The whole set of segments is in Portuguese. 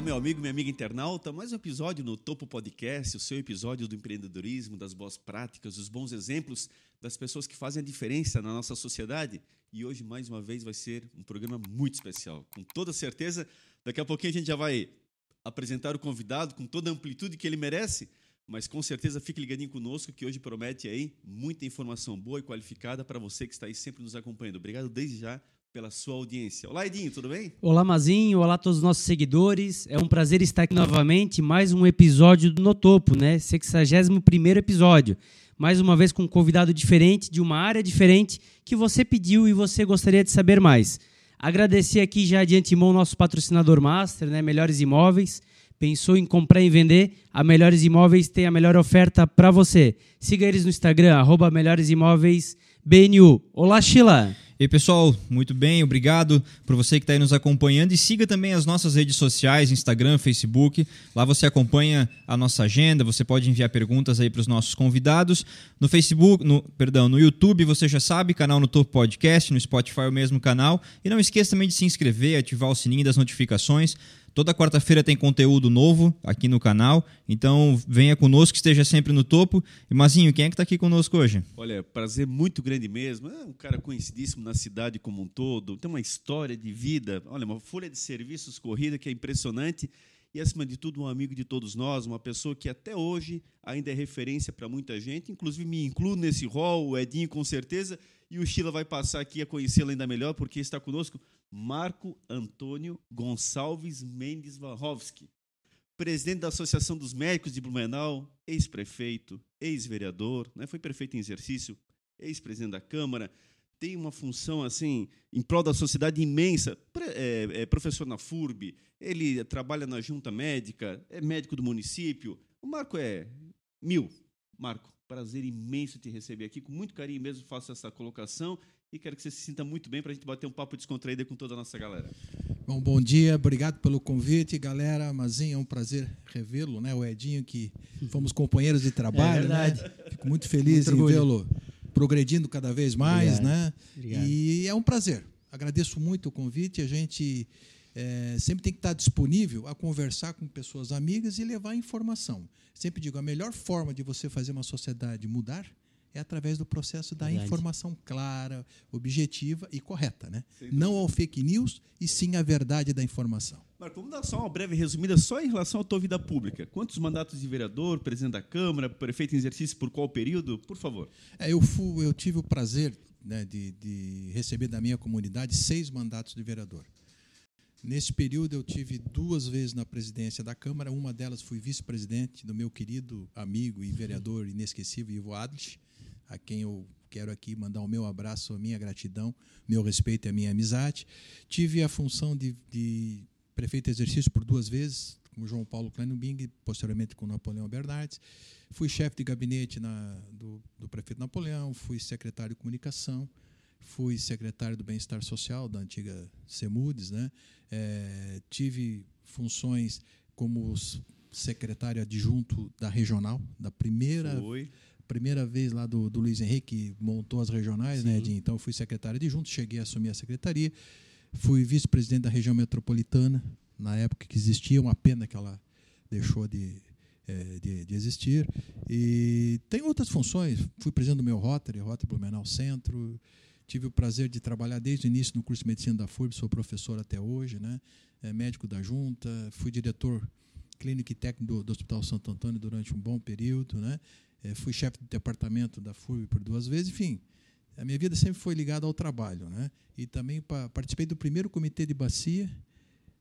Olá, meu amigo, minha amiga internauta. Mais um episódio no Topo Podcast, o seu episódio do empreendedorismo, das boas práticas, dos bons exemplos das pessoas que fazem a diferença na nossa sociedade. E hoje, mais uma vez, vai ser um programa muito especial. Com toda certeza, daqui a pouquinho a gente já vai apresentar o convidado com toda a amplitude que ele merece. Mas com certeza fique ligadinho conosco que hoje promete aí muita informação boa e qualificada para você que está aí sempre nos acompanhando. Obrigado desde já pela sua audiência. Olá, Edinho, tudo bem? Olá, Mazinho. Olá a todos os nossos seguidores. É um prazer estar aqui novamente, mais um episódio do No Topo, né? 61 episódio. Mais uma vez com um convidado diferente, de uma área diferente, que você pediu e você gostaria de saber mais. Agradecer aqui já de antemão nosso patrocinador master, né? Melhores Imóveis. Pensou em comprar e vender? A Melhores Imóveis tem a melhor oferta para você. Siga eles no Instagram, arroba Melhores Imóveis BNU. Olá, Sheila. E pessoal, muito bem, obrigado por você que está aí nos acompanhando e siga também as nossas redes sociais, Instagram, Facebook. Lá você acompanha a nossa agenda, você pode enviar perguntas aí para os nossos convidados. No Facebook, no, perdão, no YouTube você já sabe, canal no Topo Podcast, no Spotify o mesmo canal. E não esqueça também de se inscrever, ativar o sininho das notificações Toda quarta-feira tem conteúdo novo aqui no canal, então venha conosco, esteja sempre no topo. E Mazinho, quem é que está aqui conosco hoje? Olha, prazer muito grande mesmo. É um cara conhecidíssimo na cidade como um todo, tem uma história de vida, olha, uma folha de serviços corrida que é impressionante e, acima de tudo, um amigo de todos nós, uma pessoa que até hoje ainda é referência para muita gente, inclusive me incluo nesse rol, o Edinho com certeza, e o Sheila vai passar aqui a conhecê-lo ainda melhor, porque está conosco Marco Antônio Gonçalves Mendes Varrovski, presidente da Associação dos Médicos de Blumenau, ex-prefeito, ex-vereador, né? foi prefeito em exercício, ex-presidente da Câmara, tem uma função assim em prol da sociedade imensa. É, é professor na FURB, ele trabalha na junta médica, é médico do município. O Marco é mil. Marco, prazer imenso te receber aqui. Com muito carinho mesmo faço essa colocação e quero que você se sinta muito bem para a gente bater um papo descontraído com toda a nossa galera. Bom, bom dia, obrigado pelo convite, galera. Mazinho, é um prazer revê-lo, né? O Edinho, que fomos companheiros de trabalho. É verdade. Né? Fico muito feliz muito em vê-lo progredindo cada vez mais, obrigado. né? Obrigado. E é um prazer. Agradeço muito o convite. A gente é, sempre tem que estar disponível a conversar com pessoas amigas e levar informação. Sempre digo, a melhor forma de você fazer uma sociedade mudar é através do processo da Verdade. informação clara, objetiva e correta. Né? Não ao fake news, e sim à verdade da informação. Marco, vamos dar só uma breve resumida só em relação à tua vida pública. Quantos mandatos de vereador, presidente da Câmara, prefeito em exercício por qual período? Por favor. É, eu, fui, eu tive o prazer né, de, de receber da minha comunidade seis mandatos de vereador. Nesse período, eu tive duas vezes na presidência da Câmara. Uma delas fui vice-presidente do meu querido amigo e vereador inesquecível, Ivo Adlich a quem eu quero aqui mandar o meu abraço, a minha gratidão, meu respeito e a minha amizade. Tive a função de, de prefeito exercício por duas vezes, com João Paulo Kleinbing, posteriormente com Napoleão Bernardes. Fui chefe de gabinete na, do, do, prefeito Napoleão, fui secretário de comunicação, fui secretário do bem-estar social da antiga CEMUDES. Né? É, tive funções como secretário adjunto da regional, da primeira. Foi primeira vez lá do, do Luiz Henrique montou as regionais, né, Sim. né, Edinho? Então eu fui secretário de junto, cheguei a assumir a secretaria, fui vice-presidente da região metropolitana, na época que existia, uma pena que ela deixou de, é, de, de, existir. E tem outras funções, fui presidente do meu Rotary, Rotary Blumenau Centro, tive o prazer de trabalhar desde o início no curso de medicina da FURB, sou professor até hoje, né? É, médico da junta, fui diretor clínico e técnico do, do Hospital Santo Antônio durante um bom período, né? É, fui chefe do departamento da FURB por duas vezes, enfim. A minha vida sempre foi ligada ao trabalho. Né? E também pa, participei do primeiro comitê de bacia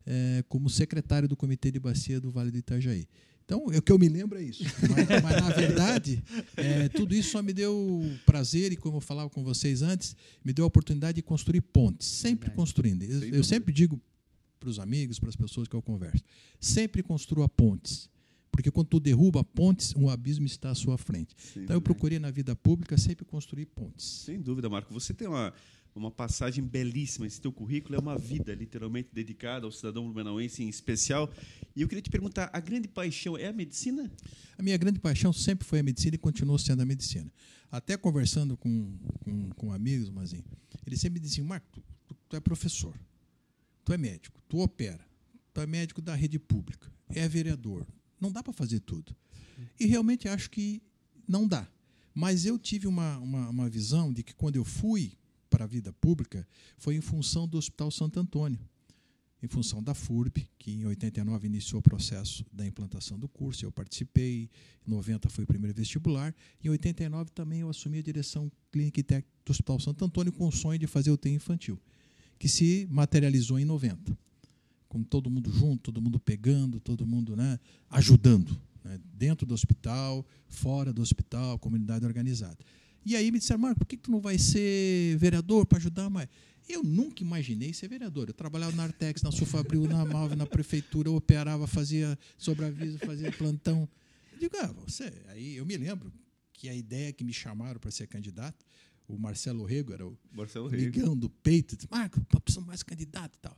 é, como secretário do comitê de bacia do Vale do Itajaí. Então, o que eu me lembro é isso. Mas, mas na verdade, é, tudo isso só me deu prazer, e como eu falava com vocês antes, me deu a oportunidade de construir pontes, sempre construindo. Eu, eu sempre digo para os amigos, para as pessoas que eu converso, sempre construa pontes. Porque quando tu derruba pontes, um abismo está à sua frente. Sim, então eu procurei na vida pública sempre construir pontes. Sem dúvida, Marco. Você tem uma, uma passagem belíssima. Esse teu currículo é uma vida literalmente dedicada ao cidadão blumenauense em especial. E eu queria te perguntar, a grande paixão é a medicina? A minha grande paixão sempre foi a medicina e continua sendo a medicina. Até conversando com, com, com amigos, mas eles sempre diziam, Marco, tu, tu, tu é professor, tu é médico, tu opera, para médico da rede pública, é vereador. Não dá para fazer tudo. E realmente acho que não dá. Mas eu tive uma, uma, uma visão de que quando eu fui para a vida pública foi em função do Hospital Santo Antônio, em função da FURB, que em 89 iniciou o processo da implantação do curso, eu participei, em 90 foi o primeiro vestibular, em 89 também eu assumi a direção clínica e técnica do Hospital Santo Antônio com o sonho de fazer o UTI infantil, que se materializou em 90, com todo mundo junto, todo mundo pegando, todo mundo né, ajudando, né, dentro do hospital, fora do hospital, comunidade organizada. E aí me disseram, Marco, por que tu não vai ser vereador para ajudar mais? Eu nunca imaginei ser vereador. Eu trabalhava na Artex, na Sufabril, na Malve, na prefeitura, eu operava, fazia sobreaviso, fazia plantão. Eu digo, ah, você. Aí eu me lembro que a ideia que me chamaram para ser candidato, o Marcelo Rego era o Marcelo ligão do peito, disse, Marco, precisamos mais candidato e tal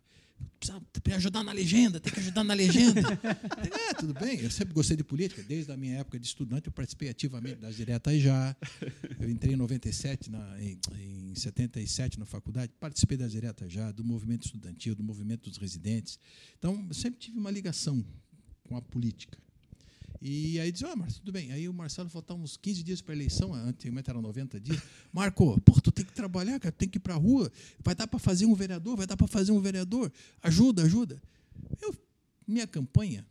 precisa ajudar na legenda, tem que ajudar na legenda. é, tudo bem, eu sempre gostei de política, desde a minha época de estudante eu participei ativamente das diretas já. Eu entrei em 97, na, em, em 77 na faculdade, participei das diretas já, do movimento estudantil, do movimento dos residentes. Então, eu sempre tive uma ligação com a política. E aí diz, ah, Marcelo, tudo bem. Aí o Marcelo faltava uns 15 dias para a eleição, antigamente era 90 dias. Marco, pô, tu tem que trabalhar, cara, tu tem que ir para a rua. Vai dar para fazer um vereador, vai dar para fazer um vereador. Ajuda, ajuda. Eu, minha campanha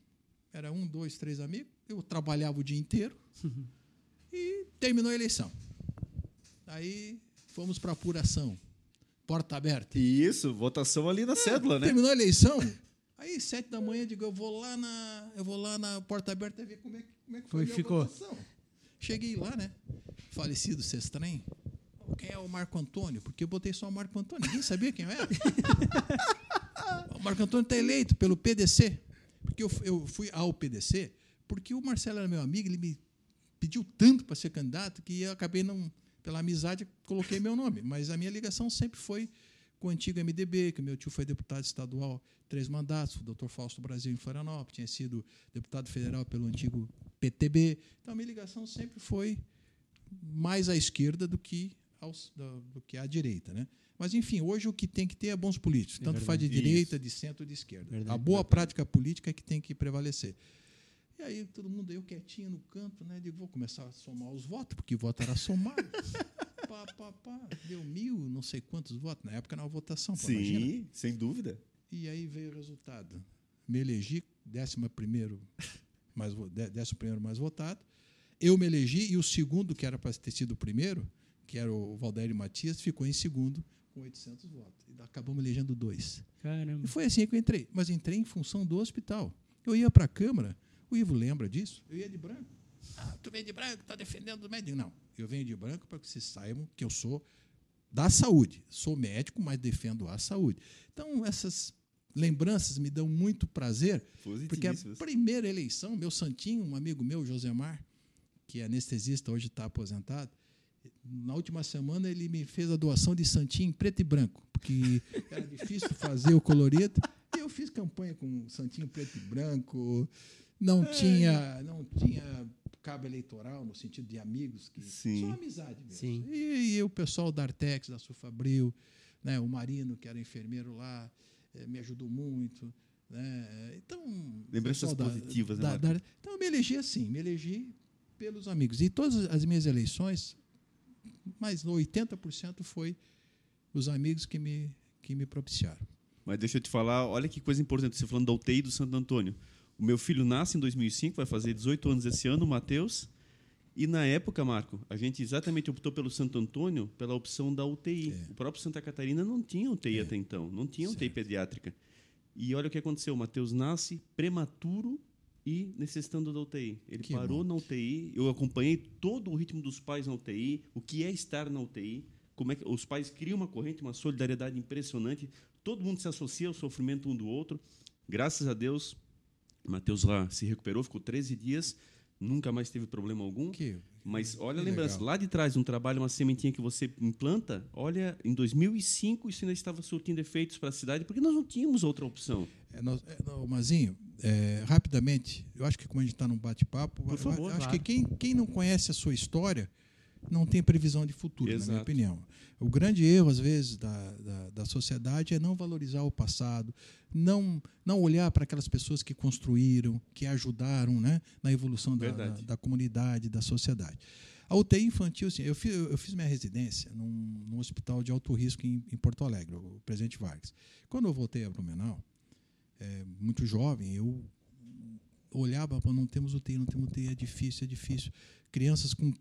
era um, dois, três amigos. Eu trabalhava o dia inteiro e terminou a eleição. Aí fomos para apuração. Porta aberta. Isso, votação ali na é, cédula, né? Terminou a eleição. Aí, sete da manhã, digo, eu vou lá na, eu vou lá na porta aberta ver como é, como é que foi, foi a ficou. votação. Cheguei lá, né? Falecido Sestrem. Quem é o Marco Antônio? Porque eu botei só o Marco Antônio. Ninguém sabia quem eu era. o Marco Antônio está eleito pelo PDC. Porque eu, eu fui ao PDC porque o Marcelo era meu amigo, ele me pediu tanto para ser candidato que eu acabei não, pela amizade, coloquei meu nome. Mas a minha ligação sempre foi com o antigo MDB, que meu tio foi deputado estadual três mandatos, o doutor Fausto Brasil em Florianópolis, tinha sido deputado federal pelo antigo PTB. Então, a minha ligação sempre foi mais à esquerda do que, aos, do, que à direita. Né? Mas, enfim, hoje o que tem que ter é bons políticos, é tanto faz de direita, Isso. de centro de esquerda. Verdade, a boa verdade. prática política é que tem que prevalecer. E aí todo mundo, eu quietinho no canto, né? Digo, vou começar a somar os votos, porque voto era somado. pá, pá, pá, deu mil, não sei quantos votos. Na época era uma votação. Sim, imagina. sem dúvida. E aí veio o resultado. Me elegi, décimo primeiro mais, décimo primeiro mais votado. Eu me elegi e o segundo, que era para ter sido o primeiro, que era o Valdério Matias, ficou em segundo com 800 votos. E acabamos elegendo dois. Caramba. E foi assim que eu entrei. Mas entrei em função do hospital. Eu ia para a Câmara, o Ivo lembra disso? Eu ia de branco. Ah, tu vem de branco, está defendendo o médico. Não, eu venho de branco para que vocês saibam que eu sou da saúde. Sou médico, mas defendo a saúde. Então, essas lembranças me dão muito prazer, porque a primeira eleição, meu santinho, um amigo meu, Josemar, que é anestesista, hoje está aposentado, na última semana ele me fez a doação de santinho em preto e branco, porque era difícil fazer o colorido, e eu fiz campanha com santinho preto e branco, não é. tinha, não tinha cabo eleitoral no sentido de amigos que Sim. só amizade mesmo. Sim. E, e o pessoal da Artex, da Sufabril, né, o Marino que era enfermeiro lá, eh, me ajudou muito. Né? Então, Lembranças da, positivas, né, da, da, Então, eu me elegi assim, me elegi pelos amigos. E todas as minhas eleições, mais 80% foi os amigos que me, que me propiciaram. Mas deixa eu te falar, olha que coisa importante, você falando da UTI do Santo Antônio. O meu filho nasce em 2005, vai fazer 18 anos esse ano, o Matheus. E na época, Marco, a gente exatamente optou pelo Santo Antônio pela opção da UTI. É. O próprio Santa Catarina não tinha UTI é. até então, não tinha UTI certo. pediátrica. E olha o que aconteceu, o Matheus nasce prematuro e necessitando da UTI. Ele que parou bom. na UTI, eu acompanhei todo o ritmo dos pais na UTI, o que é estar na UTI, como é que os pais criam uma corrente, uma solidariedade impressionante, todo mundo se associa ao sofrimento um do outro. Graças a Deus, Matheus lá se recuperou, ficou 13 dias, nunca mais teve problema algum. Que, mas olha a lembrança, legal. lá de trás, um trabalho, uma sementinha que você implanta, olha, em 2005 isso ainda estava surtindo efeitos para a cidade, porque nós não tínhamos outra opção. É, nós, é, não, Mazinho, é, rapidamente, eu acho que como a gente está num bate-papo, acho claro. que quem, quem não conhece a sua história não tem previsão de futuro, Exato. na minha opinião. O grande erro, às vezes, da, da, da sociedade é não valorizar o passado, não, não olhar para aquelas pessoas que construíram, que ajudaram né, na evolução da, da, da comunidade, da sociedade. A UTI infantil, assim, eu, fiz, eu fiz minha residência num, num hospital de alto risco em, em Porto Alegre, o Presidente Vargas. Quando eu voltei a Blumenau, é, muito jovem, eu olhava, "Pô, não temos UTI, não temos UTI, é difícil, é difícil. Crianças com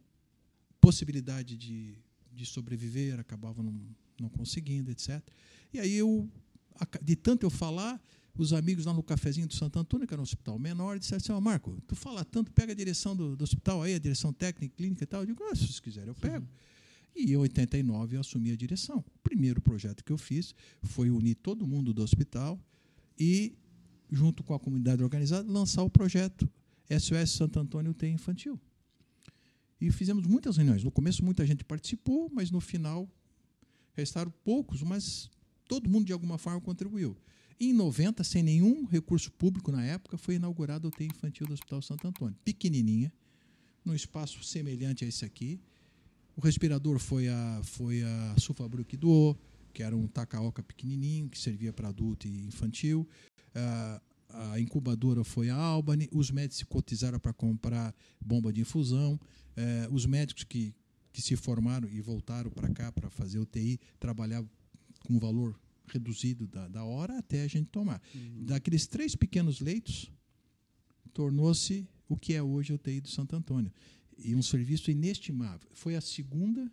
possibilidade de, de sobreviver acabavam não, não conseguindo, etc. E aí eu, de tanto eu falar, os amigos lá no cafezinho do Santo Antônio, que era um hospital menor, disseram assim, ó, Marco, tu fala tanto, pega a direção do, do hospital aí, a direção técnica, clínica e tal. Eu digo, ah, se vocês quiserem, eu pego. E em 89 eu assumi a direção. O primeiro projeto que eu fiz foi unir todo mundo do hospital e, junto com a comunidade organizada, lançar o projeto SOS Santo Antônio UTI Infantil. E fizemos muitas reuniões. No começo muita gente participou, mas no final restaram poucos, mas todo mundo de alguma forma contribuiu. Em 90, sem nenhum recurso público na época, foi inaugurada a UTI Infantil do Hospital Santo Antônio. Pequenininha, num espaço semelhante a esse aqui. O respirador foi a, foi a Sulfabru que doou, que era um tacaoca pequenininho, que servia para adulto e infantil. Ah, a incubadora foi a Albany. Os médicos se cotizaram para comprar bomba de infusão. Eh, os médicos que, que se formaram e voltaram para cá para fazer UTI trabalhavam com um valor reduzido da, da hora até a gente tomar. Daqueles três pequenos leitos, tornou-se o que é hoje a UTI do Santo Antônio. E um serviço inestimável. Foi a segunda,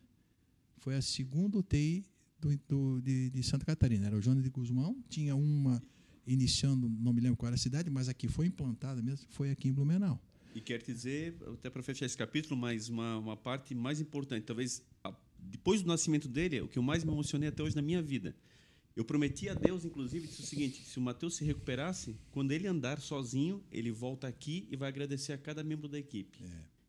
foi a segunda UTI do, do- de, de Santa Catarina. Era o João de Guzmão, tinha uma iniciando, não me lembro qual era a cidade, mas aqui foi implantada mesmo, foi aqui em Blumenau. E quero te dizer, até para fechar esse capítulo, mas uma, uma parte mais importante, talvez a- depois do nascimento dele, o que eu mais me emocionei até hoje na minha vida. Eu prometi a Deus, inclusive, disse o seguinte: se o Mateus se recuperasse, quando ele andar sozinho, ele volta aqui e vai agradecer a cada membro da equipe.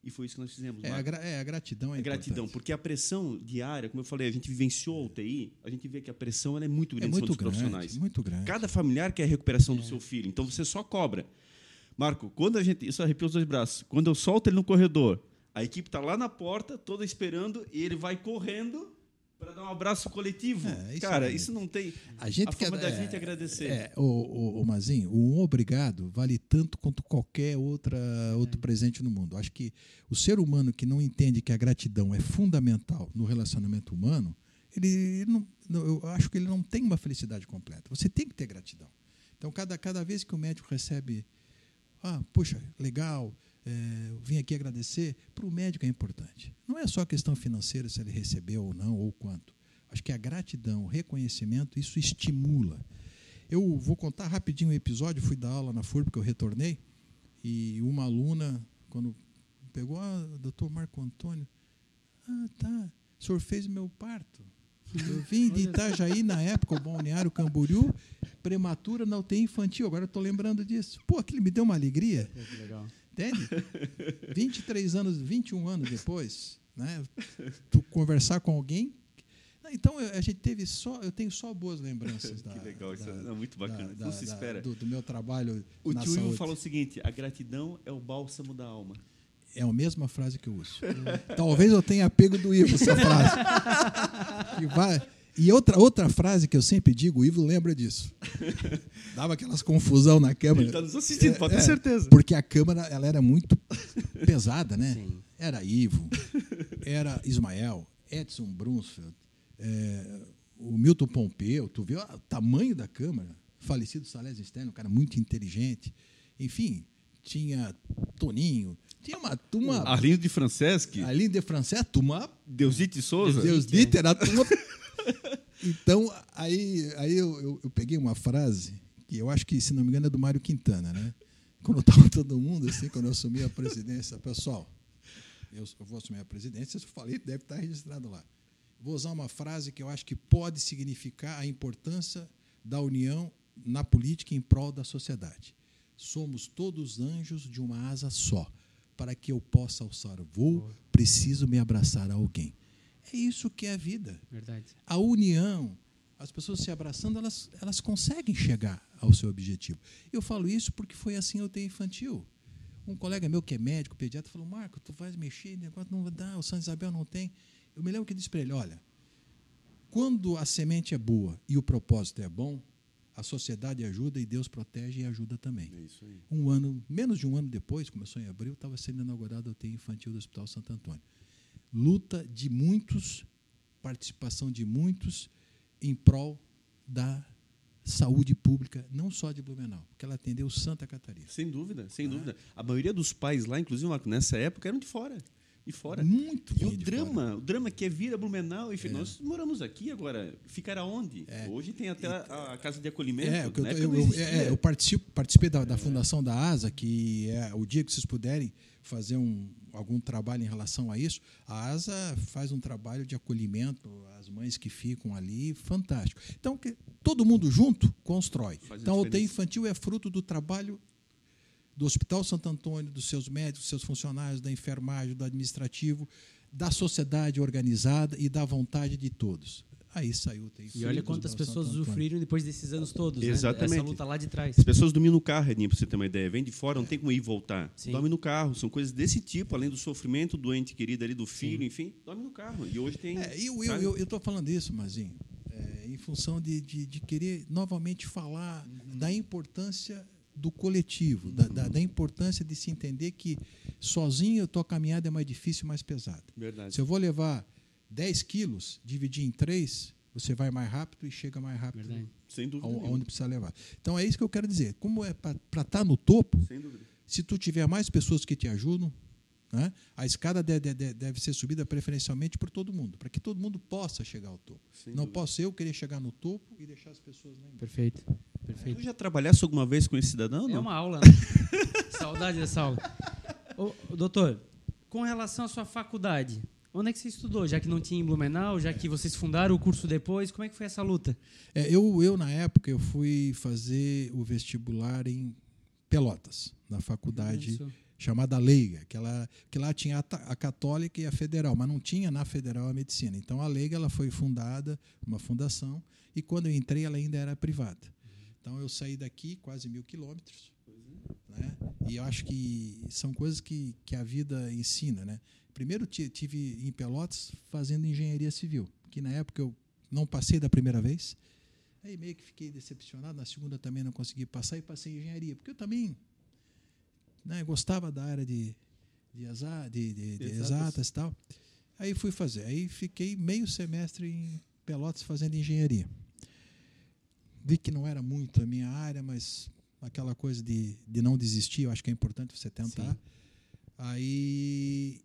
E foi isso que nós fizemos. É, a, Marco. gra- é, a gratidão é, É gratidão, importante. porque a pressão diária, como eu falei, a gente vivenciou a UTI, a gente vê que a pressão é muito É grande muito sobre os grande, profissionais. muito grande. Cada familiar quer a recuperação do seu filho, então você só cobra. Marco, quando a gente. Isso arrepia os dois braços. Quando eu solto ele no corredor, a equipe está lá na porta, toda esperando, e ele vai correndo para dar um abraço coletivo. É, isso Cara, é- isso não tem. A gente a forma da é, gente agradecer. É, o, o, o Mazinho, um obrigado vale tanto quanto qualquer outra, outro presente no mundo. Acho que o ser humano que não entende que a gratidão é fundamental no relacionamento humano, ele, não- eu acho que ele não tem uma felicidade completa. Você tem que ter gratidão. Então, cada, cada vez que o médico recebe, ah, puxa, legal, é, vim aqui agradecer, para o médico é importante. Não é só questão financeira se ele recebeu ou não, ou quanto. Acho que a gratidão, o reconhecimento, isso estimula. Eu vou contar rapidinho um episódio, fui dar aula na FURB, porque eu retornei, e uma aluna, quando pegou, ah, doutor Marco Antônio, ah, tá, o senhor fez meu parto. Eu vim de Itajaí na época, o Balneário Camboriú, prematura na UTI infantil, agora eu estou lembrando disso. Pô, aquilo me deu uma alegria. Que legal. Entende? 23 anos, 21 anos depois, né? Tu conversar com alguém. Então eu- a gente teve só, eu tenho só boas lembranças da. Que legal, isso da- é muito bacana. da- não se espera. Do, do meu trabalho. O tio Ivo saúde. falou o seguinte: a gratidão é o bálsamo da alma. É a mesma frase que eu uso. Talvez eu tenha pego do Ivo essa frase. E, vai- e outra, outra frase que eu sempre digo, o Ivo lembra disso. Dava aquelas confusão na câmera. Ele está nos assistindo, pode ter É, certeza. Porque a câmera ela era muito pesada, né? Sim. Era Ivo, era Ismael, Edson Brunsfeld, é, o Milton Pompeu, tu viu o tamanho da câmara? Falecido Salésio Stern, um cara muito inteligente. Enfim, tinha Toninho, tinha uma turma. Arlindo de Franceschi, Ali de francês, a turma Deusite Souza. Deus dito, era a turma. Então, aí, aí eu, eu, eu peguei uma frase que eu acho que, se não me engano, é do Mário Quintana, né? Quando estava todo mundo, assim, quando eu assumi a presidência, pessoal, eu, eu vou assumir a presidência, eu falei, deve estar registrado lá. Vou usar uma frase que eu acho que pode significar a importância da união na política em prol da sociedade. Somos todos anjos de uma asa só. Para que eu possa alçar o voo, preciso me abraçar a alguém. É isso que é a vida. Verdade. A união, as pessoas se abraçando, elas, elas conseguem chegar ao seu objetivo. Eu falo isso porque foi assim eu tenho infantil. Um colega meu que é médico, pediatra, falou: Marco, tu vais mexer, negócio não vai dar, o Santa Isabel não tem. Eu me lembro que disse para ele: olha, quando a semente é boa e o propósito é bom, a sociedade ajuda e Deus protege e ajuda também. É isso aí. Um ano, menos de um ano depois, começou em abril, estava sendo inaugurado a UTI infantil do Hospital Santo Antônio. Luta de muitos, participação de muitos em prol da saúde pública, não só de Blumenau, porque ela atendeu Santa Catarina. Sem dúvida, sem dúvida. A maioria dos pais lá, inclusive nessa época, eram de fora. De fora. Muito E o drama, fora. o drama que é vir a Blumenau, enfim, nós moramos aqui agora, ficar aonde? Hoje tem até a, a casa de acolhimento. É, eu, época eu, eu- é, eu participo, participei da, da fundação da ASA, que é o dia que vocês puderem fazer um, algum trabalho em relação a isso. A ASA faz um trabalho de acolhimento às mães que ficam ali, fantástico. Então, que, todo mundo junto constrói. Faz Então, a diferença. infantil é fruto do trabalho do Hospital Santo Antônio, dos seus médicos, dos seus funcionários, da enfermagem, do administrativo, da sociedade organizada e da vontade de todos. Aí saiu o E olha quantas pessoas usufruíram depois desses anos todos, né? Exatamente. Essa luta lá de trás. As pessoas dormiam no carro, Edinho, para você ter uma ideia. Vem de fora, não tem como ir e voltar. Sim. Dorme no carro. São coisas desse tipo, além do sofrimento do ente querido ali, do filho, enfim, dorme no carro. E hoje tem. É, eu estou falando isso, Mazinho, é, em função de, de, de querer novamente falar da importância do coletivo, da, da, da importância de se entender que sozinho a tua caminhada é mais difícil e mais pesada. Verdade. Se eu vou levar 10 quilos, dividir em três, você vai mais rápido e chega mais rápido Verdade. Sem dúvida. ao- aonde precisa levar. Então é isso que eu quero dizer. Como é para estar no topo, Sem dúvida. se tu tiver mais pessoas que te ajudam, né, a escada de- de- de- deve ser subida preferencialmente por todo mundo, para que todo mundo possa chegar ao topo. Sem Não dúvida. posso eu querer chegar no topo e deixar as pessoas lá embaixo. Perfeito. Perfeito. Tu já trabalhasse alguma vez com esse cidadão? É Não. uma aula, né? Saudade dessa aula. Ô, doutor, com relação à sua faculdade, onde é que você estudou? Já que não tinha em Blumenau, já que vocês fundaram o curso depois, como é que foi essa luta? É, eu, eu, na época, eu fui fazer o vestibular em Pelotas, na faculdade chamada Leiga, que, ela, que lá tinha a, a católica e a federal, mas não tinha na federal a medicina. Então a Leiga ela foi fundada, uma fundação, e quando eu entrei ela ainda era privada. Então eu saí daqui quase mil quilômetros, né? e eu acho que são coisas que, que a vida ensina. Né? Primeiro ti- tive em Pelotas fazendo engenharia civil, que na época eu não passei da primeira vez, aí meio que fiquei decepcionado, na segunda também não consegui passar e passei em engenharia, porque eu também né, gostava da área de, de, de- de- de Exatas. exatas e tal. Aí fui fazer. Aí fiquei meio semestre em Pelotas fazendo engenharia. Vi que não era muito a minha área, mas aquela coisa de, de não desistir, eu acho que é importante você tentar. Sim. Aí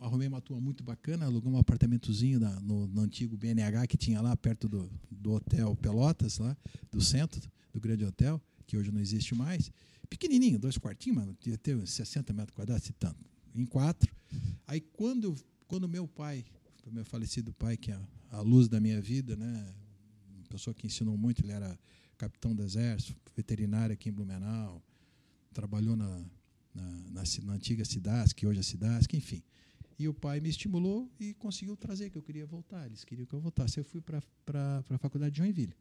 arrumei uma turma muito bacana, aluguei um apartamentozinho na- no, no antigo BNH que tinha lá perto do, do hotel Pelotas, lá do centro, do grande hotel, que hoje não existe mais. Pequenininho, dois quartinhos, mano, devia ter uns 60 metros quadrados, se tanto, em quatro. Aí quando quando meu pai, meu falecido pai, que é a, luz da minha vida, né, uma pessoa que ensinou muito, ele era capitão do exército, veterinário aqui em Blumenau, trabalhou na, na, na, na antiga Cidasc, que hoje é Cidasc, enfim. E o pai me estimulou e conseguiu trazer, que eu queria voltar. Eles queriam que eu voltasse. Eu fui para a faculdade de Joinville,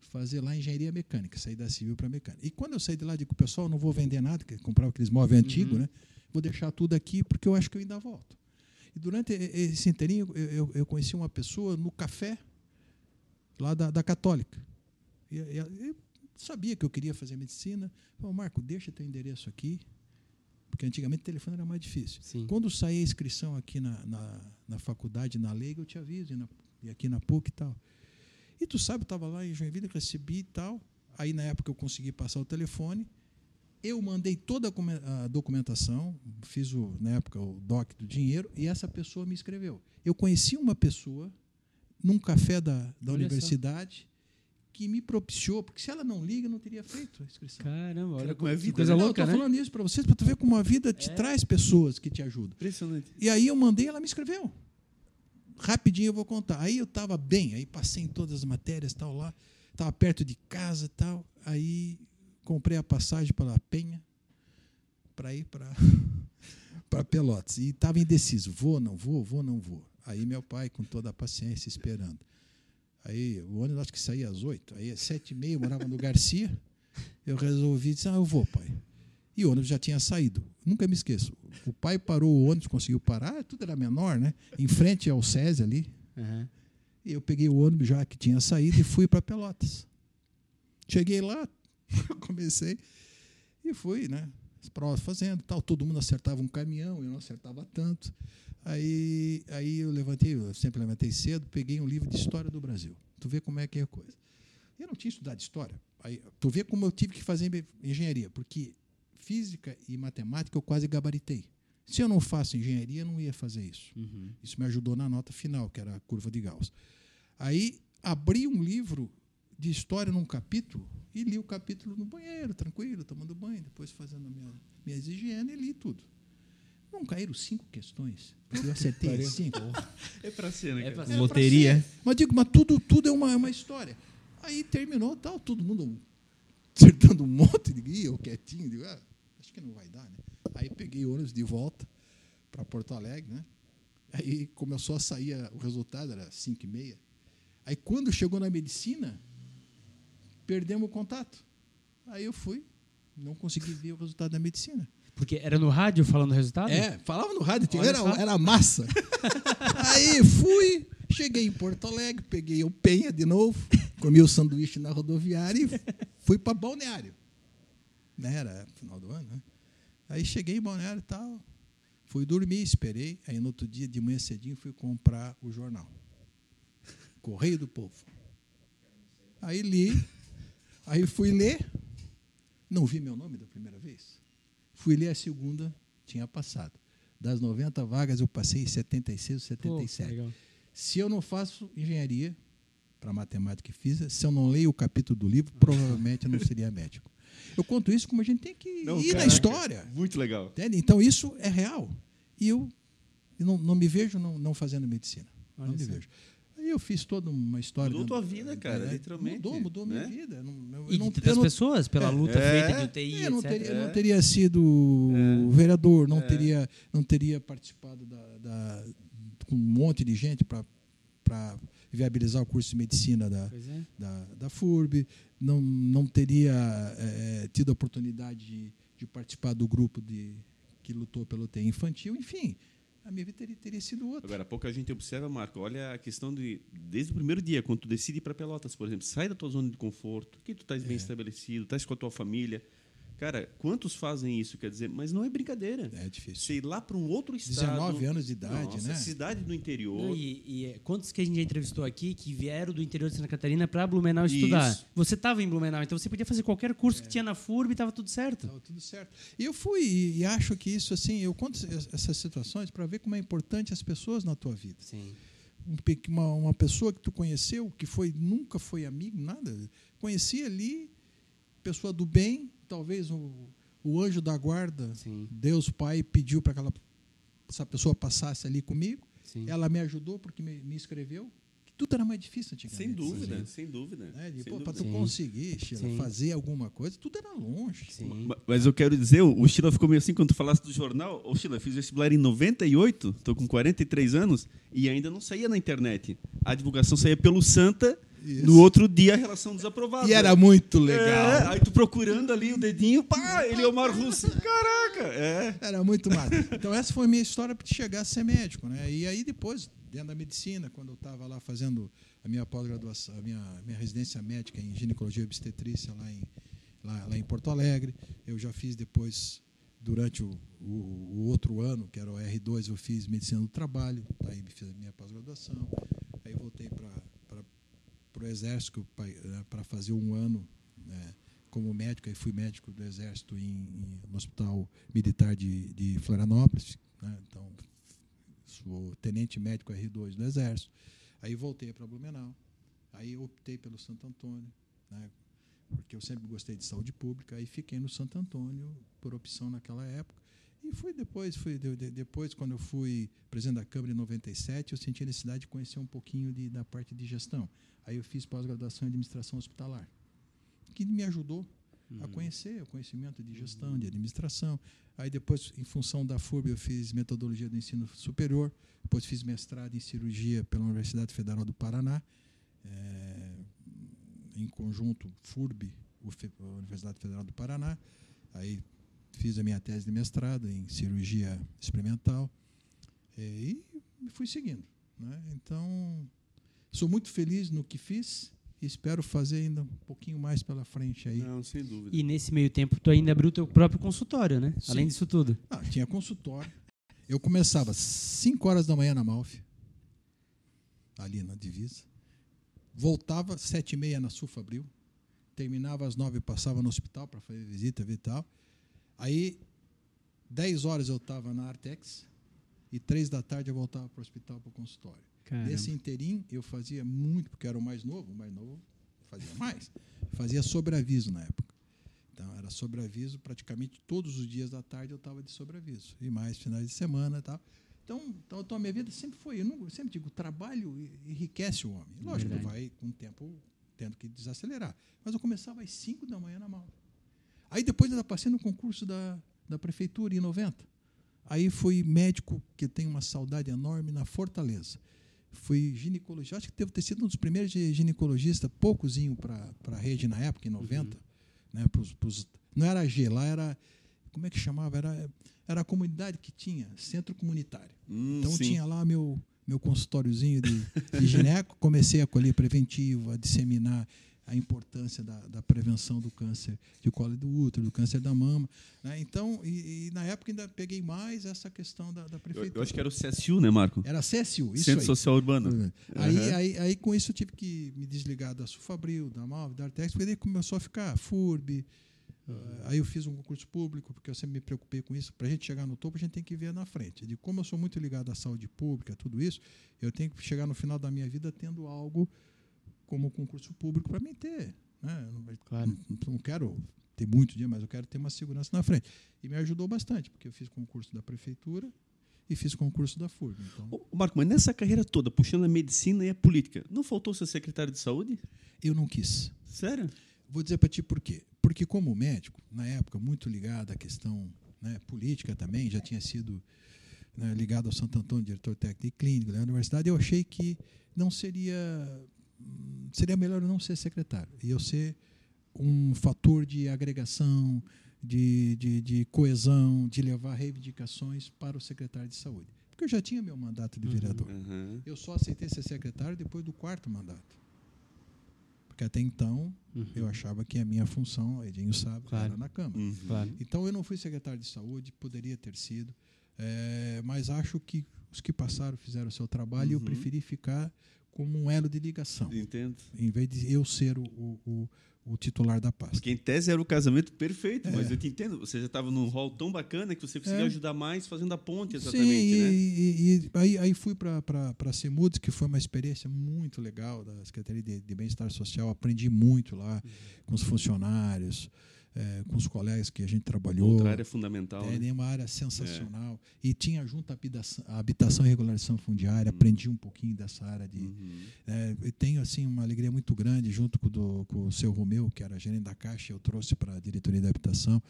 fazer lá engenharia mecânica, sair da civil para mecânica. E quando eu saí de lá, digo, pessoal, não vou vender nada, que comprava aqueles móveis antigos, né? Vou deixar tudo aqui porque eu acho que eu ainda volto. E durante esse inteirinho, eu, eu, eu conheci uma pessoa no café lá da, da Católica. E, e, eu sabia que eu queria fazer medicina. Falou, Marco, deixa teu endereço aqui, porque antigamente o telefone era mais difícil. Sim. Quando sair a inscrição aqui na, na, na faculdade, na Leiga, eu te aviso, e, na- e aqui na PUC e tal. E tu sabe, eu estava lá em Joinville, recebi e tal. Aí, na época, eu consegui passar o telefone. Eu mandei toda a documentação, fiz, o, na época, o doc do dinheiro, e essa pessoa me escreveu. Eu conheci uma pessoa num café da, da Olha só. Que me propiciou, porque se ela não liga, eu não teria feito a inscrição. Caramba, olha como é vida, coisa né? Não, louca, eu tô né? falando isso para vocês, para tu ver como a vida te É. traz pessoas que te ajudam. Impressionante. E aí eu mandei, ela me escreveu. Rapidinho eu vou contar. Aí eu estava bem, aí passei em todas as matérias, tal lá, estava perto de casa, tal. Aí comprei a passagem para Penha para ir para para Pelotas e estava indeciso, vou, não vou, vou, não vou. Aí meu pai com toda a paciência esperando. Aí o ônibus acho que saía às oito, aí às sete e meia eu morava no Garcia. Eu resolvi dizer, ah, eu vou, pai. E o ônibus já tinha saído. Nunca me esqueço. O pai parou o ônibus, conseguiu parar, tudo era menor, né? Em frente ao SESI ali. Aham. E eu peguei o ônibus já que tinha saído e fui para Pelotas. Cheguei lá, comecei e fui, né? As provas fazendo, tal. Todo mundo acertava um caminhão, eu não acertava tanto. Aí, aí eu levantei, eu sempre levantei cedo, peguei um livro de história do Brasil. Tu vê como é que é a coisa. Eu não tinha estudado história. Aí, tu vê como eu tive que fazer engenharia, porque física e matemática eu quase gabaritei. Se eu não faço engenharia, eu não ia fazer isso. Uhum. Isso me ajudou na nota final, que era a curva de Gauss. Aí abri um livro de história num capítulo e li o capítulo no banheiro, tranquilo, tomando banho, depois fazendo minha, minhas higiene e li tudo. Não caíram cinco questões. Eu acertei cinco. É pra ser, né, É cara? pra- Loteria. Mas digo, mas tudo, tudo é uma, é uma história. Aí terminou, tal, todo mundo acertando um monte de guia, eu quietinho, digo, ah, acho que não vai dar, né? Aí peguei ônibus de volta para Porto Alegre, né? Aí começou a sair a- o resultado, era 5 e meia. Aí quando chegou na medicina, perdemos o contato. Aí eu fui, não consegui ver o resultado da medicina. Porque era no rádio falando o resultado? É, falava no rádio, Olha era, era massa. Aí fui, cheguei em Porto Alegre, peguei o Penha de novo, comi o sanduíche na rodoviária e fui para Balneário. Né, Era final do ano, né? Aí cheguei em Balneário e tal, fui dormir, esperei. Aí no outro dia, de manhã cedinho, fui comprar o jornal. Correio do Povo. Aí li, aí fui ler, não vi meu nome da primeira vez. Fui ler a segunda, tinha passado. Das 90 vagas, eu passei 76 ou Pô, 77. legal. Se eu não faço engenharia para matemática e física, se eu não leio o capítulo do livro, provavelmente eu não seria médico. Eu conto isso como a gente tem que Não, ir na caraca, história. Muito legal. Entende? Então isso é real. E eu, eu não, não me vejo não, não fazendo medicina. Olha não me vejo. Eu fiz toda uma história. Mudou da- tua vida, cara, literalmente, Mudou, mudou minha né? vida. Eu não, eu, E eu não, de- eu das não- pessoas, pela é. luta É. feita de UTI, eu não etc. teria, É. não teria sido vereador, não, teria, não teria participado da, da- com um monte de gente para viabilizar o curso de medicina da, é. da, da FURB, não, não teria eh, tido a oportunidade de, de participar do grupo de, que lutou pelo UTI infantil, enfim, a minha vida teria, teria sido outra. Agora, pouca gente observa, Marco, olha a questão de, desde o primeiro dia, quando tu decide ir para Pelotas, por exemplo, sai da tua zona de conforto, que tu estás É. bem estabelecido, estás com a tua família. Cara, quantos fazem isso? Quer dizer, mas não é brincadeira. É difícil. Você ir lá para um outro estado. 19 anos de idade, Nossa, né? cidade do interior. Não, e, e, é, quantos que a gente já entrevistou aqui que vieram do interior de Santa Catarina para Blumenau estudar? Isso. Você estava em Blumenau, então você podia fazer qualquer curso que tinha na FURB e estava tudo certo. Estava tudo certo. E eu fui e, e acho que isso assim, eu conto es- essas situações para ver como é importante as pessoas na tua vida. Sim. Um uma, uma pessoa que tu conheceu, que foi nunca foi amigo, nada, conheci ali, pessoa do bem, talvez o, o anjo da guarda, Sim. Deus Pai pediu para que ela, essa pessoa passasse ali comigo. Sim. Ela me ajudou porque me, me escreveu. Que tudo era mais difícil antigamente. Sem dúvida, Sim. sem dúvida. Né? Sem pô, para tu Sim. conseguir, Sheila, fazer alguma coisa, tudo era longe. Sim. Ma- Mas eu quero dizer, o Sheila ficou meio assim quando tu falaste do jornal. Ô, Sheila, fiz vestibular em 98, estou com 43 anos, e ainda não saía na internet. A divulgação saía pelo Santa, Isso. no outro dia a relação desaprovada. E era muito É, legal. aí tu procurando ali o dedinho, pá, ele é o Mar Russo. Caraca, é. Era muito massa. Então, essa foi a minha história para chegar a ser médico. Né? E aí, depois, dentro da medicina, quando eu estava lá fazendo a minha pós-graduação, a minha, minha residência médica em ginecologia e obstetrícia lá em, lá, lá em Porto Alegre, eu já fiz depois, durante o, o, o outro ano, que era o R2, eu fiz medicina do trabalho, aí fiz a minha pós-graduação. Aí voltei para o Exército para fazer um ano né, como médico, aí fui médico do Exército em, em- no Hospital Militar de, de Florianópolis, né, então sou tenente médico R2 do Exército. Aí voltei para Blumenau, aí optei pelo Santo Antônio, né, porque eu sempre gostei de saúde pública, aí fiquei no Santo Antônio por opção naquela época. E fui depois, fui de- de- depois quando eu fui presidente da Câmara em 97, eu senti a necessidade de conhecer um pouquinho de, da parte de gestão. Aí eu fiz pós-graduação em administração hospitalar, que me ajudou a conhecer o conhecimento de gestão, de administração. Aí depois, em função da FURB, eu fiz metodologia do ensino superior, depois fiz mestrado em cirurgia pela Universidade Federal do Paraná, eh, em conjunto FURB, Universidade Federal do Paraná. Aí fiz a minha tese de mestrado em cirurgia experimental é, e fui seguindo. Né? Então, sou muito feliz no que fiz e espero fazer ainda um pouquinho mais pela frente aí. Não, sem dúvida. E nesse meio tempo, tu ainda abriu teu próprio consultório, né? Sim. Além disso tudo. Ah, tinha consultório. Eu começava às 5 horas da manhã na Malf, ali na divisa. Voltava às 7 e meia na Sul Fabril. Terminava às 9 passava no hospital para fazer visita e tal. Aí, 10 horas eu estava na Artex e 3 da tarde eu voltava para o hospital para o consultório. Caramba. Nesse interim, eu fazia muito, porque era o mais novo, o mais novo fazia mais. Fazia sobreaviso na época. Então, era sobreaviso praticamente todos os dias da tarde eu estava de sobreaviso. E mais finais de semana e tal. Então, então, então a minha vida sempre foi, eu, não, eu sempre digo, o trabalho enriquece o homem. Lógico, Verdade. vai com o tempo tendo que desacelerar. Mas eu começava às 5 da manhã na mala. Aí depois eu passei no concurso da, da prefeitura em 90. Aí fui médico, que tenho uma saudade enorme, na Fortaleza. Fui ginecologista, acho que devo ter sido um dos primeiros gi- ginecologistas, poucozinho para a rede na época, em 90. Né, pros, pros, não era G, lá era. Como é que chamava? Era, era a comunidade que tinha, centro comunitário. Hum, Então sim. tinha lá meu, meu consultóriozinho de, de gineco, comecei a colher preventivo, a disseminar a importância da, da prevenção do câncer de colo do útero, do câncer da mama. né? Então, e, e na época ainda peguei mais essa questão da, da Eu, prefeitura. eu acho que era o CSU, né, Marco? Era CSU, isso Centro aí. Social Urbano. Aí, Uhum. aí, aí, com isso, eu tive que me desligar da Sufabril, da Malve, da Artex, porque daí começou a ficar FURB. ah, aí eu fiz um concurso público, porque eu sempre me preocupei com isso. Para a gente chegar no topo, a gente tem que ver na frente. De como eu sou muito ligado à saúde pública, tudo isso, eu tenho que chegar no final da minha vida tendo algo como concurso público para mim ter. Né? Não- Claro. não, não quero ter muito dinheiro, mas eu quero ter uma segurança na frente. E me ajudou bastante, porque eu fiz concurso da prefeitura e fiz concurso da FURB. Então, Ô, Marco, mas nessa carreira toda, puxando a medicina e a política, não faltou ser secretário de saúde? eu não quis. Sério? Vou dizer para ti por quê. Porque como médico, na época, muito ligado à questão né, política também, já tinha sido né, ligado ao Santo Antônio, diretor técnico e clínico da universidade, eu achei que não seria seria melhor eu não ser secretário e eu ser um fator de agregação, de, de, de coesão, de levar reivindicações para o secretário de saúde. Porque eu já tinha meu mandato de vereador. Uhum. Eu só aceitei ser secretário depois do quarto mandato. Porque até então Uhum. eu achava que a minha função, Edinho sabe, Claro. era na Câmara. Uhum. Claro. Então eu não fui secretário de saúde, poderia ter sido, eh, mas acho que os que passaram fizeram o seu trabalho e eu Uhum. preferi ficar como um elo de ligação, Entendo. em vez de eu ser o, o, o- titular da pasta. Porque em tese era o casamento perfeito, mas É. eu te entendo. Você já estava num rol tão bacana que você conseguia É. ajudar mais fazendo a ponte, Sim, exatamente, e, né? e- e aí, aí fui para a Semudes, que foi uma experiência muito legal da Secretaria de, de Bem-Estar Social. Aprendi muito lá com os funcionários, eh, com os colegas que a gente trabalhou. Outra área fundamental. É, né? é uma área sensacional. E tinha junto a habitação, a habitação e regularização fundiária, aprendi um pouquinho dessa área de. Uhum. É, eu tenho assim uma alegria muito grande junto com, o do, com o seu Romeu, que era gerente da Caixa, eu trouxe para a diretoria da habitação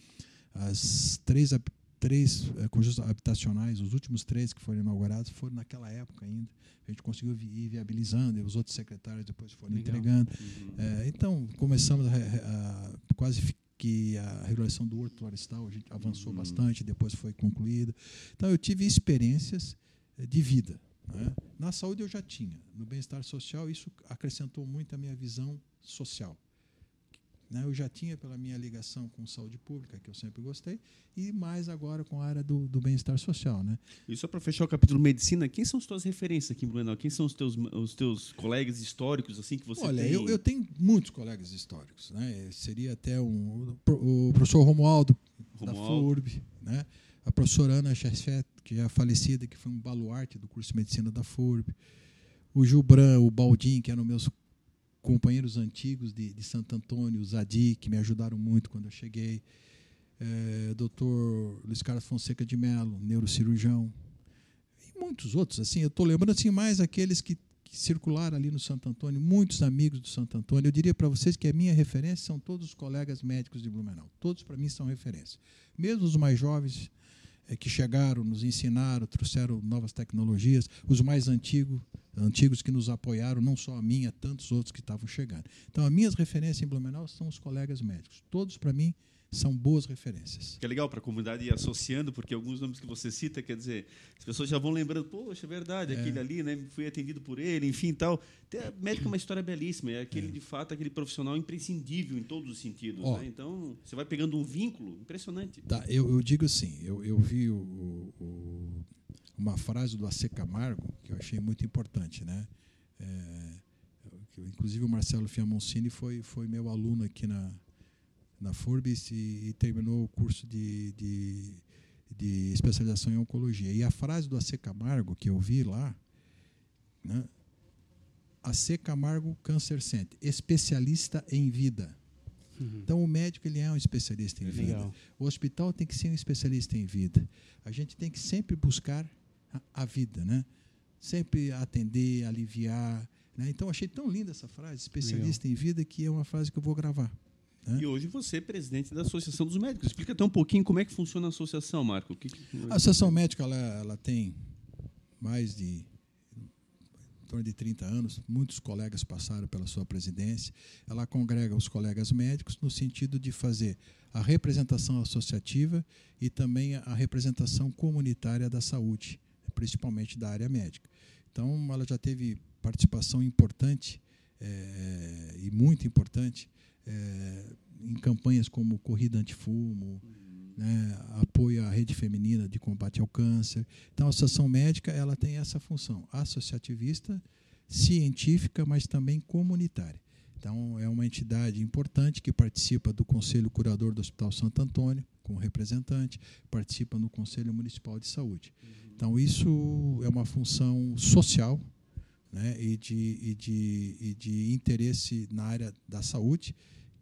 as três, três eh, conjuntos habitacionais, os últimos três que foram inaugurados foram naquela época ainda. A gente conseguiu ir viabilizando, e os outros secretários depois foram Legal. entregando. Uhum. É, então, começamos a, a- quase que a regulação do horto florestal a gente avançou Uhum. bastante, depois foi concluída. Então, eu tive experiências eh, de vida. né? Na saúde eu já tinha, no bem-estar social isso acrescentou muito a minha visão social. Né? Eu já tinha pela minha ligação com saúde pública, que eu sempre gostei, e mais agora com a área do, do bem-estar social. Né? E só para fechar o capítulo medicina, quem são as tuas referências aqui em Blumenau? Quem são os teus, os teus colegas históricos assim que você Olha, tem? eu, eu tenho muitos colegas históricos. Né? Seria até um, o professor Romualdo, da Romualdo. FURB, né? a professora Ana Chesfet, que já é falecida, que foi um baluarte do curso de medicina da FURB, o Gilbran, o Baldin, que eram meus companheiros antigos de, de Santo Antônio, Zadi, que me ajudaram muito quando eu cheguei, é, doutor Luiz Carlos Fonseca de Mello, neurocirurgião, e muitos outros. Assim, eu estou lembrando assim, mais aqueles que, que circularam ali no Santo Antônio, muitos amigos do Santo Antônio. Eu diria para vocês que a minha referência são todos os colegas médicos de Blumenau. Todos, para mim, são referência. Mesmo os mais jovens que chegaram, nos ensinaram, trouxeram novas tecnologias, os mais antigos, antigos que nos apoiaram, não só a mim, a tantos outros que estavam chegando. Então, as minhas referências em Blumenau são os colegas médicos. Todos, para mim, são boas referências. Que é legal para a comunidade ir associando, porque alguns nomes que você cita, quer dizer, as pessoas já vão lembrando, poxa, é verdade, é. aquele ali, né, fui atendido por ele, enfim, tal. Tem, médico é uma história belíssima, é aquele, é. de fato, aquele profissional imprescindível em todos os sentidos. Ó, né? Então, você vai pegando um vínculo impressionante. Tá, eu, eu digo assim, eu, eu vi o, o, uma frase do AC Camargo que eu achei muito importante, né? É, inclusive o Marcelo Fiamoncini foi, foi meu aluno aqui na, na Forbes e, e terminou o curso de, de, de, especialização em oncologia. E a frase do AC Camargo, que eu vi lá, né? AC Camargo Cancer Center, especialista em vida. Uhum. Então, o médico ele é um especialista em vida. O hospital tem que ser um especialista em vida. A gente tem que sempre buscar a, a vida, né? Sempre atender, aliviar. Né? Então, achei tão linda essa frase, especialista Legal. em vida, que é uma frase que eu vou gravar. Né? E hoje você é presidente da Associação dos Médicos. Explica até um pouquinho como é que funciona a associação, Marco. Que, que... A Associação Médica ela, ela tem mais de em torno de 30 anos, muitos colegas passaram pela sua presidência. Ela congrega os colegas médicos no sentido de fazer a representação associativa e também a representação comunitária da saúde, principalmente da área médica. Então, ela já teve participação importante é, e muito importante é, em campanhas como Corrida Antifumo, né, apoio à rede feminina de combate ao câncer. Então, a Associação Médica ela tem essa função associativista, científica, mas também comunitária. Então, é uma entidade importante que participa do Conselho Curador do Hospital Santo Antônio, como representante, participa no Conselho Municipal de Saúde. Então, isso é uma função social né, e, de, e, de, e de interesse na área da saúde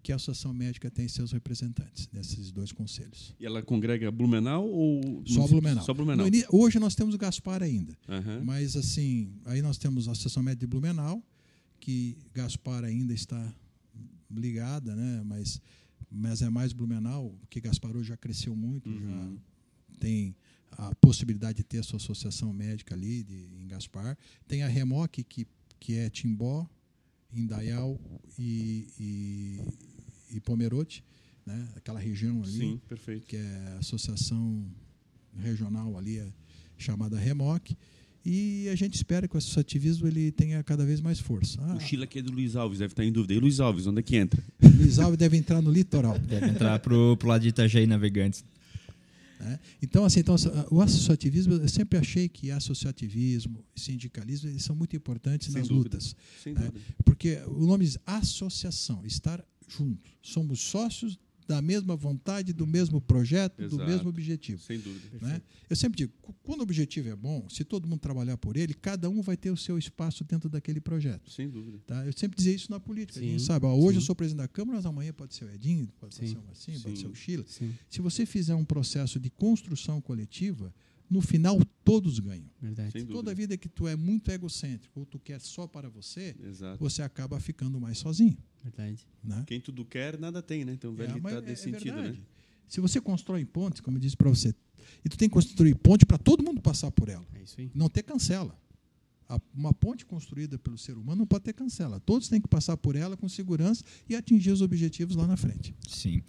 que a Associação Médica tem seus representantes nesses dois conselhos. E ela congrega Blumenau ou só Blumenau? Só Blumenau. hoje nós temos o Gaspar ainda, uhum. mas assim aí nós temos a Associação Médica de Blumenau que Gaspar ainda está ligada, né? Mas mas é mais Blumenau, porque Gaspar hoje já cresceu muito, uhum. já tem a possibilidade de ter a sua associação médica ali de, em Gaspar. Tem a Remoc que que é Timbó, Indaial e, e, e Pomerode, né? aquela região ali, Sim, perfeito. que é a associação regional ali, é chamada REMOC, e a gente espera que o associativismo ele tenha cada vez mais força. Ah, o Chile aqui é do Luiz Alves, deve estar em dúvida. E Luiz Alves, onde é que entra? Luiz Alves deve entrar no litoral. Deve entrar para o lado de Itajaí Navegantes. É? Então, assim, então, o associativismo, eu sempre achei que associativismo e sindicalismo eles são muito importantes Sem nas dúvida. lutas. Sem né? Porque o nome diz associação, estar junto. Somos sócios da mesma vontade, do mesmo projeto, Exato. do mesmo objetivo. Sem dúvida. Né? Eu sempre digo, quando o objetivo é bom, se todo mundo trabalhar por ele, cada um vai ter o seu espaço dentro daquele projeto. Sem dúvida. Tá? Eu sempre dizia isso na política. Sim, sabe, ó, hoje sim. eu sou presidente da Câmara, mas amanhã pode ser o Edinho, pode sim. ser o Massim, pode ser o Chile. Se você fizer um processo de construção coletiva, no final todos ganham. Verdade. Toda vida que tu é muito egocêntrico ou tu quer só para você, Exato. você acaba ficando mais sozinho. Verdade. Né? Quem tudo quer, nada tem, né? Então, velho é, tá desse é, sentido, né? Se você constrói pontes, como eu disse para você, e tu tem que construir ponte para todo mundo passar por ela. É isso aí. Não ter cancela. Uma ponte construída pelo ser humano não pode ter cancela. Todos têm que passar por ela com segurança e atingir os objetivos lá na frente. Sim.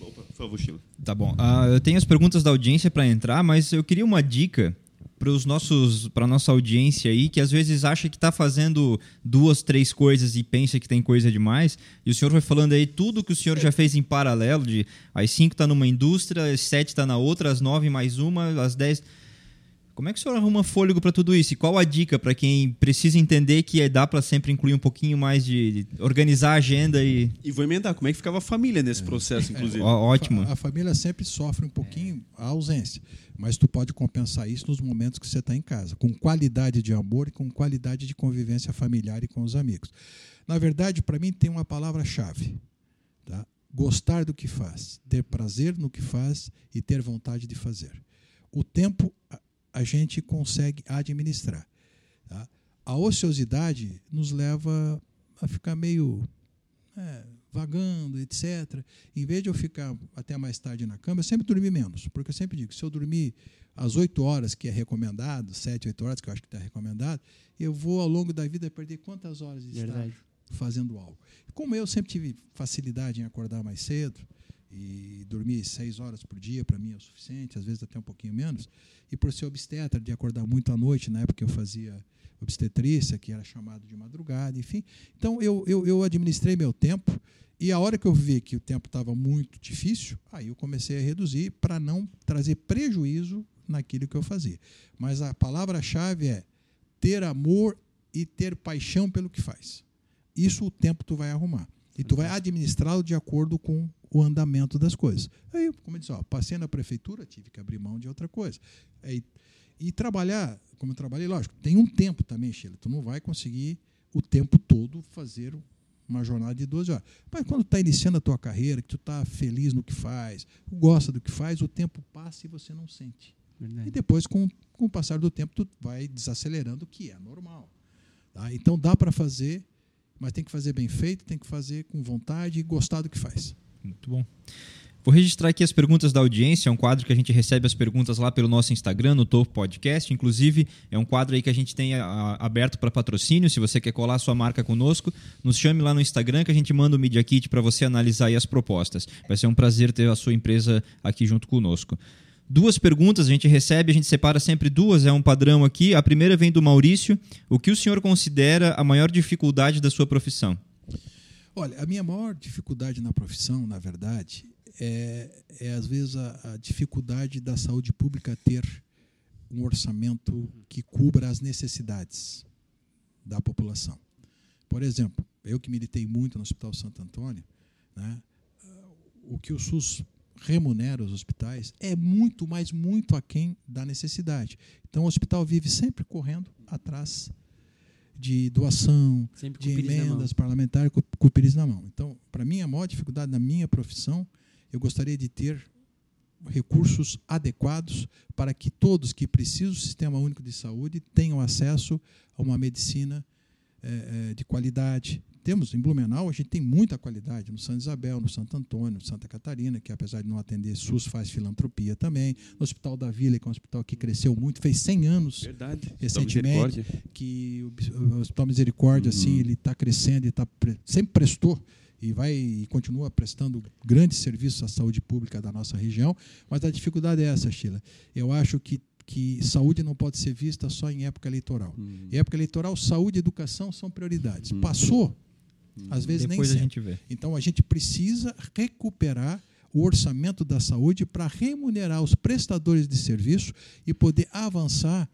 Opa, por favor, Chilo. Tá bom. Uh, eu tenho as perguntas da audiência para entrar, mas eu queria uma dica para os nossos para nossa audiência aí que às vezes acha que está fazendo duas três coisas e pensa que tem coisa demais e o senhor vai falando aí tudo que o senhor já fez em paralelo de às cinco está numa indústria às sete está na outra às nove mais uma às dez como é que o senhor arruma fôlego para tudo isso? E qual a dica para quem precisa entender que dá para sempre incluir um pouquinho mais de, de, organizar a agenda e. E vou emendar, como é que ficava a família nesse é. processo, inclusive? É, ótimo. A, a, família sempre sofre um pouquinho a ausência, mas tu pode compensar isso nos momentos que você está em casa, com qualidade de amor e com qualidade de convivência familiar e com os amigos. Na verdade, para mim, tem uma palavra-chave. Tá? Gostar do que faz, ter prazer no que faz e ter vontade de fazer. O tempo a gente consegue administrar. Tá? A ociosidade nos leva a ficar meio é, vagando, etc. Em vez de eu ficar até mais tarde na cama, eu sempre dormi menos, porque eu sempre digo, se eu dormir às 8 horas, que é recomendado, 7, 8 horas, que eu acho que está recomendado, eu vou ao longo da vida perder quantas horas de fazendo algo. Como eu sempre tive facilidade em acordar mais cedo, e dormir seis horas por dia para mim é o suficiente, às vezes até um pouquinho menos. E por ser obstetra, de acordar muito à noite, na época que eu fazia obstetrícia, que era chamado de madrugada, enfim. Então eu, eu, eu administrei meu tempo e a hora que eu vi que o tempo estava muito difícil, aí eu comecei a reduzir para não trazer prejuízo naquilo que eu fazia. Mas a palavra-chave é ter amor e ter paixão pelo que faz. Isso o tempo tu vai arrumar. E tu vai administrá-lo de acordo com o andamento das coisas. Aí, como eu disse, ó, passei na prefeitura, tive que abrir mão de outra coisa. Aí, e trabalhar, como eu trabalhei, lógico, tem um tempo também, Sheila. Tu não vai conseguir o tempo todo fazer uma jornada de 12 horas. Mas quando está iniciando a tua carreira, que tu está feliz no que faz, gosta do que faz, o tempo passa e você não sente. Verdade. E depois, com, com o passar do tempo, tu vai desacelerando, o que é normal. Tá? Então dá para fazer, mas tem que fazer bem feito, tem que fazer com vontade e gostar do que faz. Muito bom. Vou registrar aqui as perguntas da audiência, é um quadro que a gente recebe as perguntas lá pelo nosso Instagram, no Topo Podcast. Inclusive, é um quadro aí que a gente tem a, aberto para patrocínio. Se você quer colar sua marca conosco, nos chame lá no Instagram que a gente manda o Media Kit para você analisar as propostas. Vai ser um prazer ter a sua empresa aqui junto conosco. Duas perguntas a gente recebe, a gente separa sempre duas, é um padrão aqui. A primeira vem do Maurício. O que o senhor considera a maior dificuldade da sua profissão? Olha, a minha maior dificuldade na profissão, na verdade, é, é às vezes a, a dificuldade da saúde pública ter um orçamento que cubra as necessidades da população. Por exemplo, eu que militei muito no Hospital Santo Antônio, né, o que o SUS remunera os hospitais é muito, mas muito aquém da necessidade. Então, o hospital vive sempre correndo atrás de doação, Sempre de emendas parlamentares com, com o pires na mão. Então, para mim, a maior dificuldade na minha profissão, eu gostaria de ter recursos adequados para que todos que precisam do Sistema Único de Saúde tenham acesso a uma medicina é, de qualidade, temos em Blumenau, a gente tem muita qualidade no Santa Isabel, no Santo Antônio, Santa Catarina, que apesar de não atender SUS, faz filantropia também. No Hospital da Vila, que é um hospital que cresceu muito, fez 100 anos Verdade. recentemente. Que o Hospital Misericórdia, uhum. assim, ele está crescendo e tá, sempre prestou e vai e continua prestando grandes serviços à saúde pública da nossa região, mas a dificuldade é essa, Sheila. Eu acho que que saúde não pode ser vista só em época eleitoral. Uhum. Em época eleitoral, saúde e educação são prioridades. Uhum. Passou, às vezes Depois nem a gente vê. Então a gente precisa recuperar o orçamento da saúde para remunerar os prestadores de serviço e poder avançar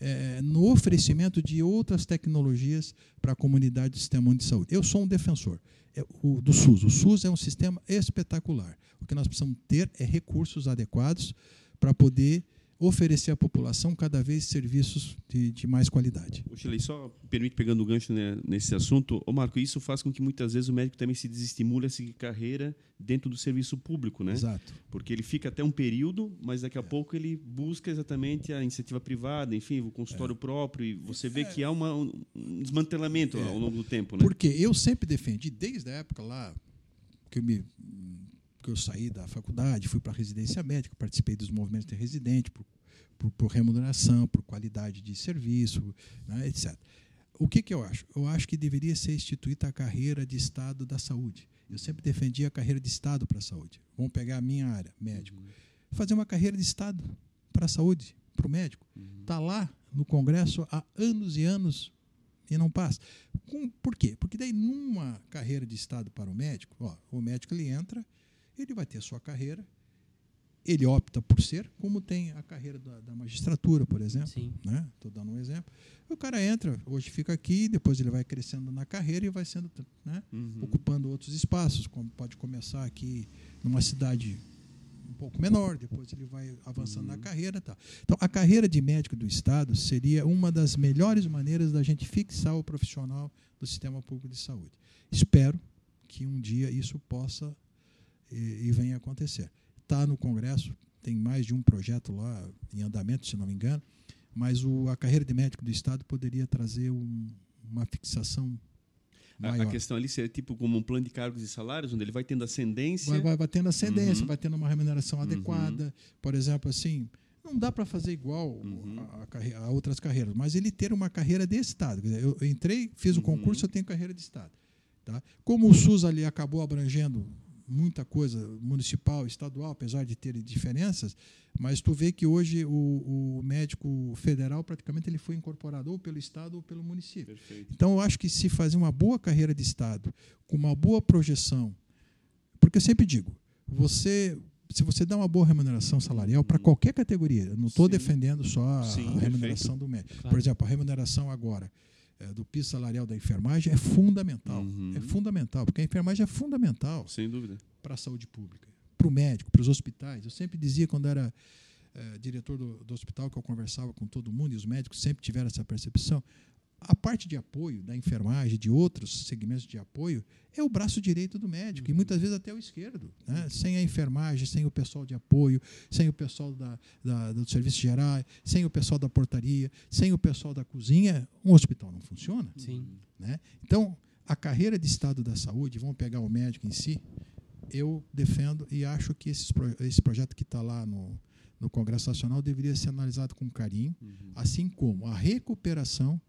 é, no oferecimento de outras tecnologias para a comunidade do sistema de saúde. Eu sou um defensor é, o, do SUS. O SUS é um sistema espetacular. O que nós precisamos ter é recursos adequados para poder oferecer à população cada vez serviços de, de mais qualidade. O Chile, só permite pegando o gancho né, nesse assunto, ô Marco, isso faz com que muitas vezes o médico também se desestimule a seguir carreira dentro do serviço público, né? Exato. Porque ele fica até um período, mas daqui a é. pouco ele busca exatamente a iniciativa privada, enfim, o consultório é. próprio, e você vê é. que há uma, um desmantelamento é. ao longo do tempo, né? Porque eu sempre defendi, desde a época lá que eu me que eu saí da faculdade, fui para a residência médica, participei dos movimentos de residente, por, por, por remuneração, por qualidade de serviço, né, etc. O que, que eu acho? Eu acho que deveria ser instituída a carreira de Estado da saúde. Eu sempre defendi a carreira de Estado para a saúde. Vamos pegar a minha área, médico. Uhum. Fazer uma carreira de Estado para a saúde, para o médico. Está uhum. lá no Congresso há anos e anos e não passa. Com, por quê? Porque daí, numa carreira de Estado para o médico, ó, o médico ele entra, ele vai ter sua carreira, ele opta por ser, como tem a carreira da, da magistratura, por exemplo. Estou né? dando um exemplo. O cara entra, hoje fica aqui, depois ele vai crescendo na carreira e vai sendo né? uhum. ocupando outros espaços, como pode começar aqui numa cidade um pouco menor, depois ele vai avançando uhum. na carreira. Tá. Então, a carreira de médico do Estado seria uma das melhores maneiras da gente fixar o profissional do sistema público de saúde. Espero que um dia isso possa e, e venha acontecer. Está no Congresso, tem mais de um projeto lá em andamento, se não me engano, mas o, a carreira de médico do Estado poderia trazer um, uma fixação a, a, questão ali seria tipo como um plano de cargos e salários, onde ele vai tendo ascendência. Vai, vai, vai tendo ascendência, uhum. vai tendo uma remuneração uhum. adequada. Por exemplo, assim, não dá para fazer igual uhum. a, a, a, outras carreiras, mas ele ter uma carreira de Estado. Dizer, eu, entrei, fiz o uhum. concurso, eu tenho carreira de Estado. Tá? Como o SUS ali acabou abrangendo muita coisa municipal, estadual, apesar de ter diferenças, mas tu vê que hoje o, o médico federal praticamente ele foi incorporado ou pelo estado ou pelo município. Perfeito. Então eu acho que se fazer uma boa carreira de estado, com uma boa projeção, porque eu sempre digo, você se você dá uma boa remuneração salarial para qualquer categoria, não estou defendendo só a, Sim, remuneração do médico. Claro. Por exemplo, a remuneração agora eh, do piso salarial da enfermagem é fundamental. Uhum. É fundamental, porque a enfermagem é fundamental Sem dúvida. para a saúde pública, para o médico, para os hospitais. Eu sempre dizia quando era eh, diretor do, do hospital que eu conversava com todo mundo e os médicos sempre tiveram essa percepção. A parte de apoio da enfermagem, de outros segmentos de apoio, é o braço direito do médico e muitas vezes até o esquerdo. Né? Sem a enfermagem, sem o pessoal de apoio, sem o pessoal da, da, do serviço geral, sem o pessoal da portaria, sem o pessoal da cozinha, um hospital não funciona. Sim. Né? Então, a carreira de Estado da Saúde, vamos pegar o médico em si, eu defendo e acho que esses esse projeto que está lá no, no Congresso Nacional deveria ser analisado com carinho, assim como a recuperação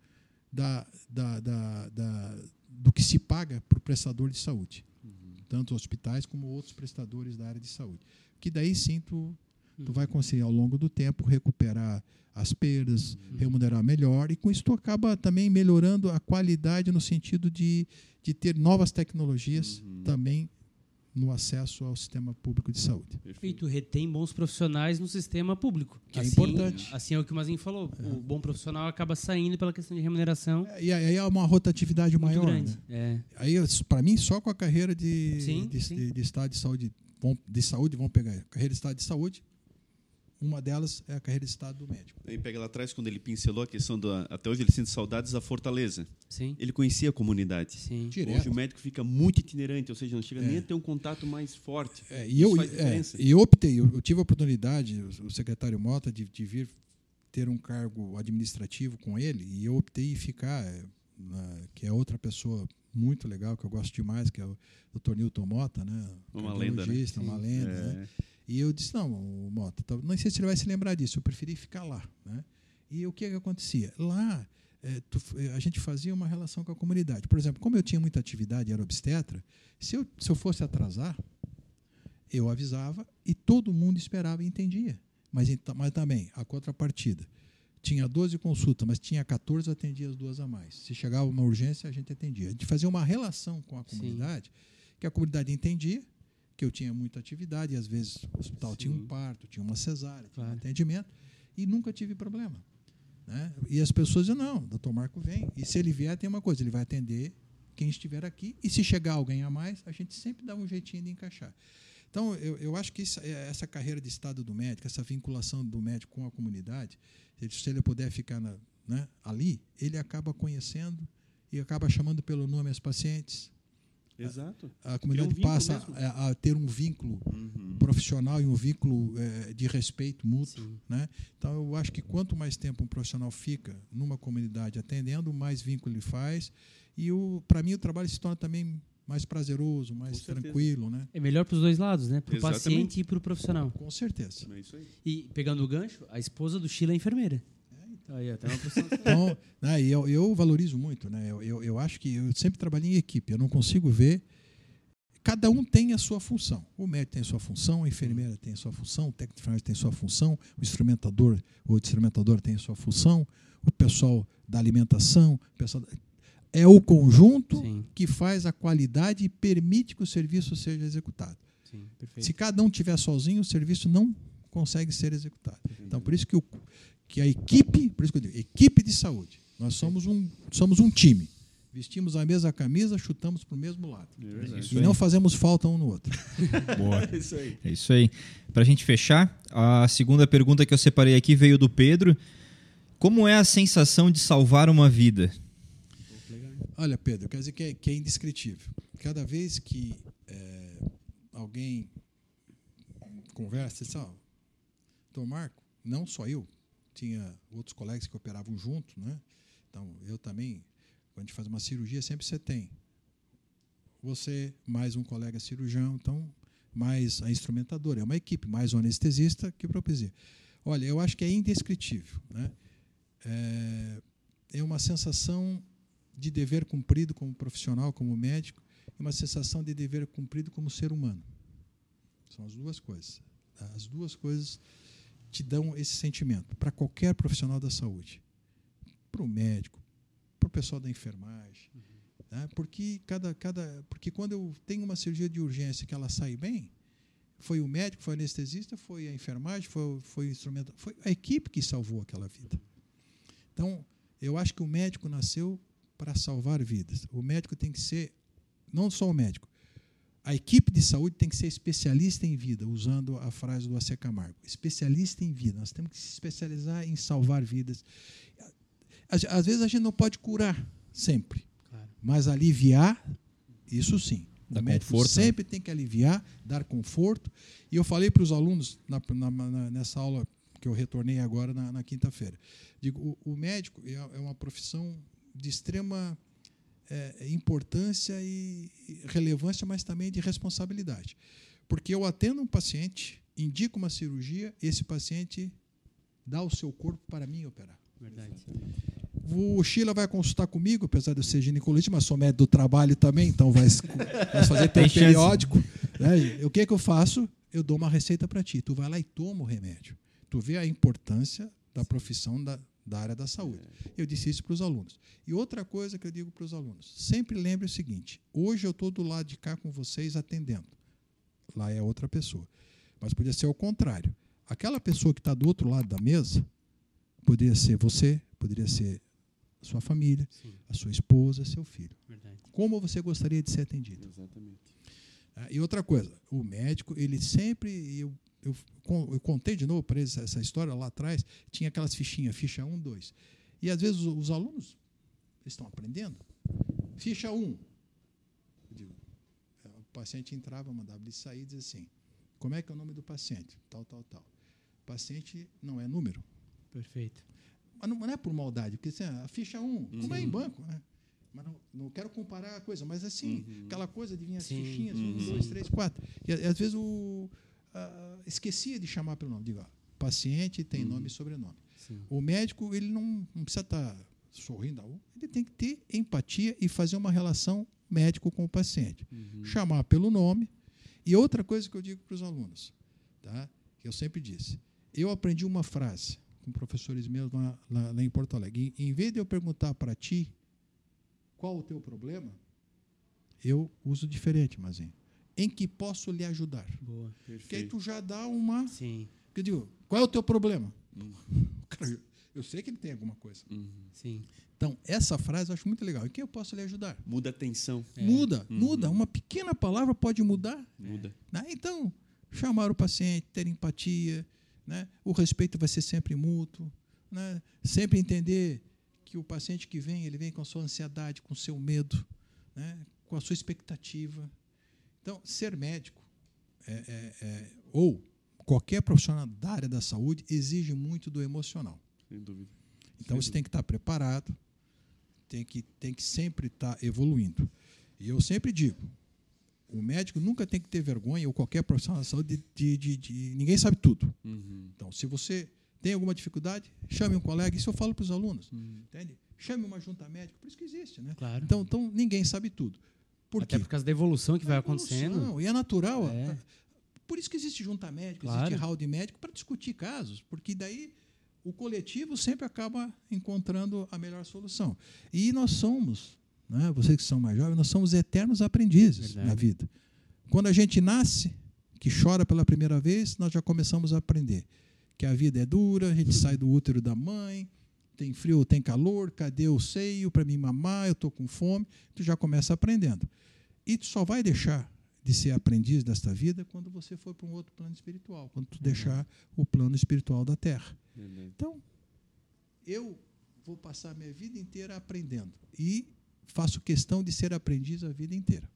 da, da, da, da- do que se paga para o prestador de saúde, tanto hospitais como outros prestadores da área de saúde. Que daí sim tu, tu vai conseguir ao longo do tempo recuperar as perdas, remunerar melhor. E com isso tu acaba também melhorando a qualidade no sentido de, de ter novas tecnologias também no acesso ao sistema público de saúde. E tu retém bons profissionais no sistema público. Que é Assim- importante. Assim é o que o Mazinho falou. O bom profissional acaba saindo pela questão de remuneração E aí é uma rotatividade muito maior. grande. né? É. Aí, para mim, só com a carreira de, Sim, de, sim. de- de estado de saúde, vão, de saúde, vão pegar carreira de estado de saúde. Uma delas é a carreira de estado do médico. Aí pega lá atrás, quando ele pincelou a questão da. Até hoje ele sente saudades da Fortaleza. Sim. Ele conhecia a comunidade. Sim. Direto. Hoje o médico fica muito itinerante, ou seja, não chega É. nem a ter um contato mais forte. É, e eu, é, e eu optei, eu, eu tive a oportunidade, o, o secretário Mota, de, de vir ter um cargo administrativo com ele, e eu optei em ficar, é, na- que é outra pessoa muito legal, que eu gosto demais, que é o Dr. Newton Mota, né? Uma lenda, né? Uma lenda, É. né? E eu disse, não, Mota, não sei se ele vai se lembrar disso, eu preferi ficar lá. Né? E o que, que acontecia? Lá, eh, tu eh, a gente fazia uma relação com a comunidade. Por exemplo, como eu tinha muita atividade, era obstetra, se eu, se eu fosse atrasar, eu avisava e todo mundo esperava e entendia. Mas, mas também, a contrapartida. Tinha 12 consultas, mas tinha 14, eu atendia as duas a mais. Se chegava uma urgência, a gente atendia. A gente fazia uma relação com a Sim. comunidade, que a comunidade entendia que eu tinha muita atividade, e às vezes o hospital tinha um Sim. parto, tinha uma cesárea, tinha um atendimento, e nunca tive problema. Né? E as pessoas diziam, não, doutor Marco vem. E se ele vier, tem uma coisa, ele vai atender quem estiver aqui, e se chegar alguém a mais, a gente sempre dá um jeitinho de encaixar. Então, eu, eu acho que isso- é- essa carreira de estado do médico, essa vinculação do médico com a comunidade, se ele puder ficar na- né, ali, ele acaba conhecendo e acaba chamando pelo nome as pacientes. Exato. A comunidade vínculo passa a, a ter um vínculo Uhum. profissional e um vínculo eh, de respeito mútuo. Sim. Né? Então, eu acho que quanto mais tempo um profissional fica numa comunidade atendendo, mais vínculo ele faz. E, para mim, o trabalho se torna também mais prazeroso, mais tranquilo. Né? É melhor para os dois lados, né? Para o paciente e para o profissional. Com certeza. É isso aí. E pegando o gancho, a esposa do Sheila é enfermeira. Aí, tem uma. Então, né, e eu, eu valorizo muito. Né? Eu, eu, eu acho que eu sempre trabalhei em equipe. Eu não consigo ver. Cada um tem a sua função. O médico tem a sua função, a enfermeira tem a sua função, o técnico de enfermagem tem a sua função, o instrumentador ou instrumentador tem a sua função, o pessoal da alimentação, o pessoal da- é o conjunto Sim, que faz a qualidade e permite que o serviço seja executado. sim. Se cada um tiver sozinho, o serviço não consegue ser executado. Então, por isso que, o, que a equipe, por isso que eu digo, equipe de saúde, nós somos um, somos um time. Vestimos a mesma camisa, chutamos para o mesmo lado. É e aí. não fazemos falta um no outro. Boa. É isso aí. É isso aí. Para a gente fechar, a segunda pergunta que eu separei aqui veio do Pedro. Como é a sensação de salvar uma vida? Olha, Pedro, quer dizer que é, que é indescritível. Cada vez que é, alguém conversa, diz, ó, Marco, não só eu, tinha outros colegas que operavam junto, né? Então, eu também, quando a gente faz uma cirurgia, sempre você tem você, mais um colega cirurgião, então, mais a instrumentadora. É uma equipe, mais o anestesista que o propizia. Olha, eu acho que é indescritível. Né? É, é uma sensação de dever cumprido como profissional, como médico, e uma sensação de dever cumprido como ser humano. São as duas coisas. As duas coisas te dão esse sentimento para qualquer profissional da saúde, para o médico, para o pessoal da enfermagem, uhum. né? porque cada, cada, porque quando eu tenho uma cirurgia de urgência que ela sai bem, foi o médico, foi o anestesista, foi a enfermagem, foi, foi o instrumento, foi a equipe que salvou aquela vida. Então, eu acho que o médico nasceu para salvar vidas. O médico tem que ser, não só o médico, a equipe de saúde tem que ser especialista em vida, usando a frase do AC Camargo. Especialista em vida. Nós temos que se especializar em salvar vidas. Às vezes a gente não pode curar sempre, claro. mas aliviar, isso sim. Dá o médico conforto, né? sempre né? tem que aliviar, dar conforto. E eu falei para os alunos na, na, na, nessa aula que eu retornei agora na, quinta-feira. Digo, o, o médico é, é uma profissão de extrema é, importância e relevância, mas também de responsabilidade. Porque eu atendo um paciente, indico uma cirurgia, esse paciente dá o seu corpo para mim operar. Verdade. O Sheila vai consultar comigo, apesar de eu ser ginecologista, mas sou médico do trabalho também, então vai, vai fazer teu periódico. Né? O que, é que eu faço? Eu dou uma receita para ti. Tu vai lá e toma o remédio. Tu vê a importância da profissão da, da área da saúde. Eu disse isso para os alunos. E outra coisa que eu digo para os alunos: sempre lembre o seguinte: hoje eu estou do lado de cá com vocês atendendo. Lá é outra pessoa. Mas podia ser o contrário. Aquela pessoa que está do outro lado da mesa poderia ser você, poderia ser a sua família, Sim. a sua esposa, seu filho. Verdade. Como você gostaria de ser atendido? Exatamente. Ah, e outra coisa, o médico, ele sempre, eu, eu, eu contei de novo para eles essa história lá atrás, tinha aquelas fichinhas, ficha 1, 2. E às vezes os, os alunos estão aprendendo. Ficha 1. Digo, é, o paciente entrava, mandava ele sair e dizia assim: como é que é o nome do paciente? Tal, tal, tal. O paciente não é número. Perfeito. Mas não, não é por maldade, porque assim, a ficha 1, um, como é em banco, né? Mas não, não quero comparar a coisa, mas assim, uhum. aquela coisa de vir as Sim. fichinhas, uhum. um, dois, três, quatro. E, às vezes o uh, esquecia de chamar pelo nome. Digo, ó, paciente tem uhum. nome e sobrenome. Sim. O médico, ele não, não precisa estar tá sorrindo, ele tem que ter empatia e fazer uma relação médico com o paciente. Uhum. Chamar pelo nome. E outra coisa que eu digo para os alunos, tá? que eu sempre disse, eu aprendi uma frase com professores meus lá, lá, lá em Porto Alegre. E, em vez de eu perguntar para ti qual o teu problema, eu uso diferente, Mazinho. Em que posso lhe ajudar? Boa, perfeito. Porque aí tu já dá uma. Sim. Que eu digo, qual é o teu problema? Uhum. eu sei que ele tem alguma coisa. Uhum. Sim. Então, essa frase eu acho muito legal. Em que eu posso lhe ajudar? Muda a tensão. É. Muda, uhum. muda. Uma pequena palavra pode mudar. Muda. Né? Então, chamar o paciente, ter empatia, né? O respeito vai ser sempre mútuo. Né? Sempre entender que o paciente que vem, ele vem com a sua ansiedade, com o seu medo, né? com a sua expectativa. Então, ser médico é, é, é, ou qualquer profissional da área da saúde exige muito do emocional. Sem dúvida. Então, Sem você dúvida. tem que estar preparado, tem que, tem que sempre estar evoluindo. E eu sempre digo, o médico nunca tem que ter vergonha, ou qualquer profissional da saúde, de, de, de, de ninguém sabe tudo. Uhum. Então, se você tem alguma dificuldade, chame um colega. Isso eu falo para os alunos. Uhum. Entende? Chame uma junta médica, por isso que existe. Né? Claro. Então, então, ninguém sabe tudo. Por Até quê? por causa da evolução que vai acontecendo. E é natural. É. Por isso que existe junta médica, claro. existe hall de médico para discutir casos, porque daí o coletivo sempre acaba encontrando a melhor solução. E nós somos né? vocês que são mais jovens, nós somos eternos aprendizes Verdade. na vida. Quando a gente nasce, que chora pela primeira vez, nós já começamos a aprender que a vida é dura, a gente sai do útero da mãe, tem frio ou tem calor, cadê o seio para me mamar, eu estou com fome, tu já começa aprendendo. E tu só vai deixar de ser aprendiz desta vida quando você for para um outro plano espiritual, quando tu deixar o plano espiritual da Terra. Então, eu vou passar minha vida inteira aprendendo. E faço questão de ser aprendiz a vida inteira.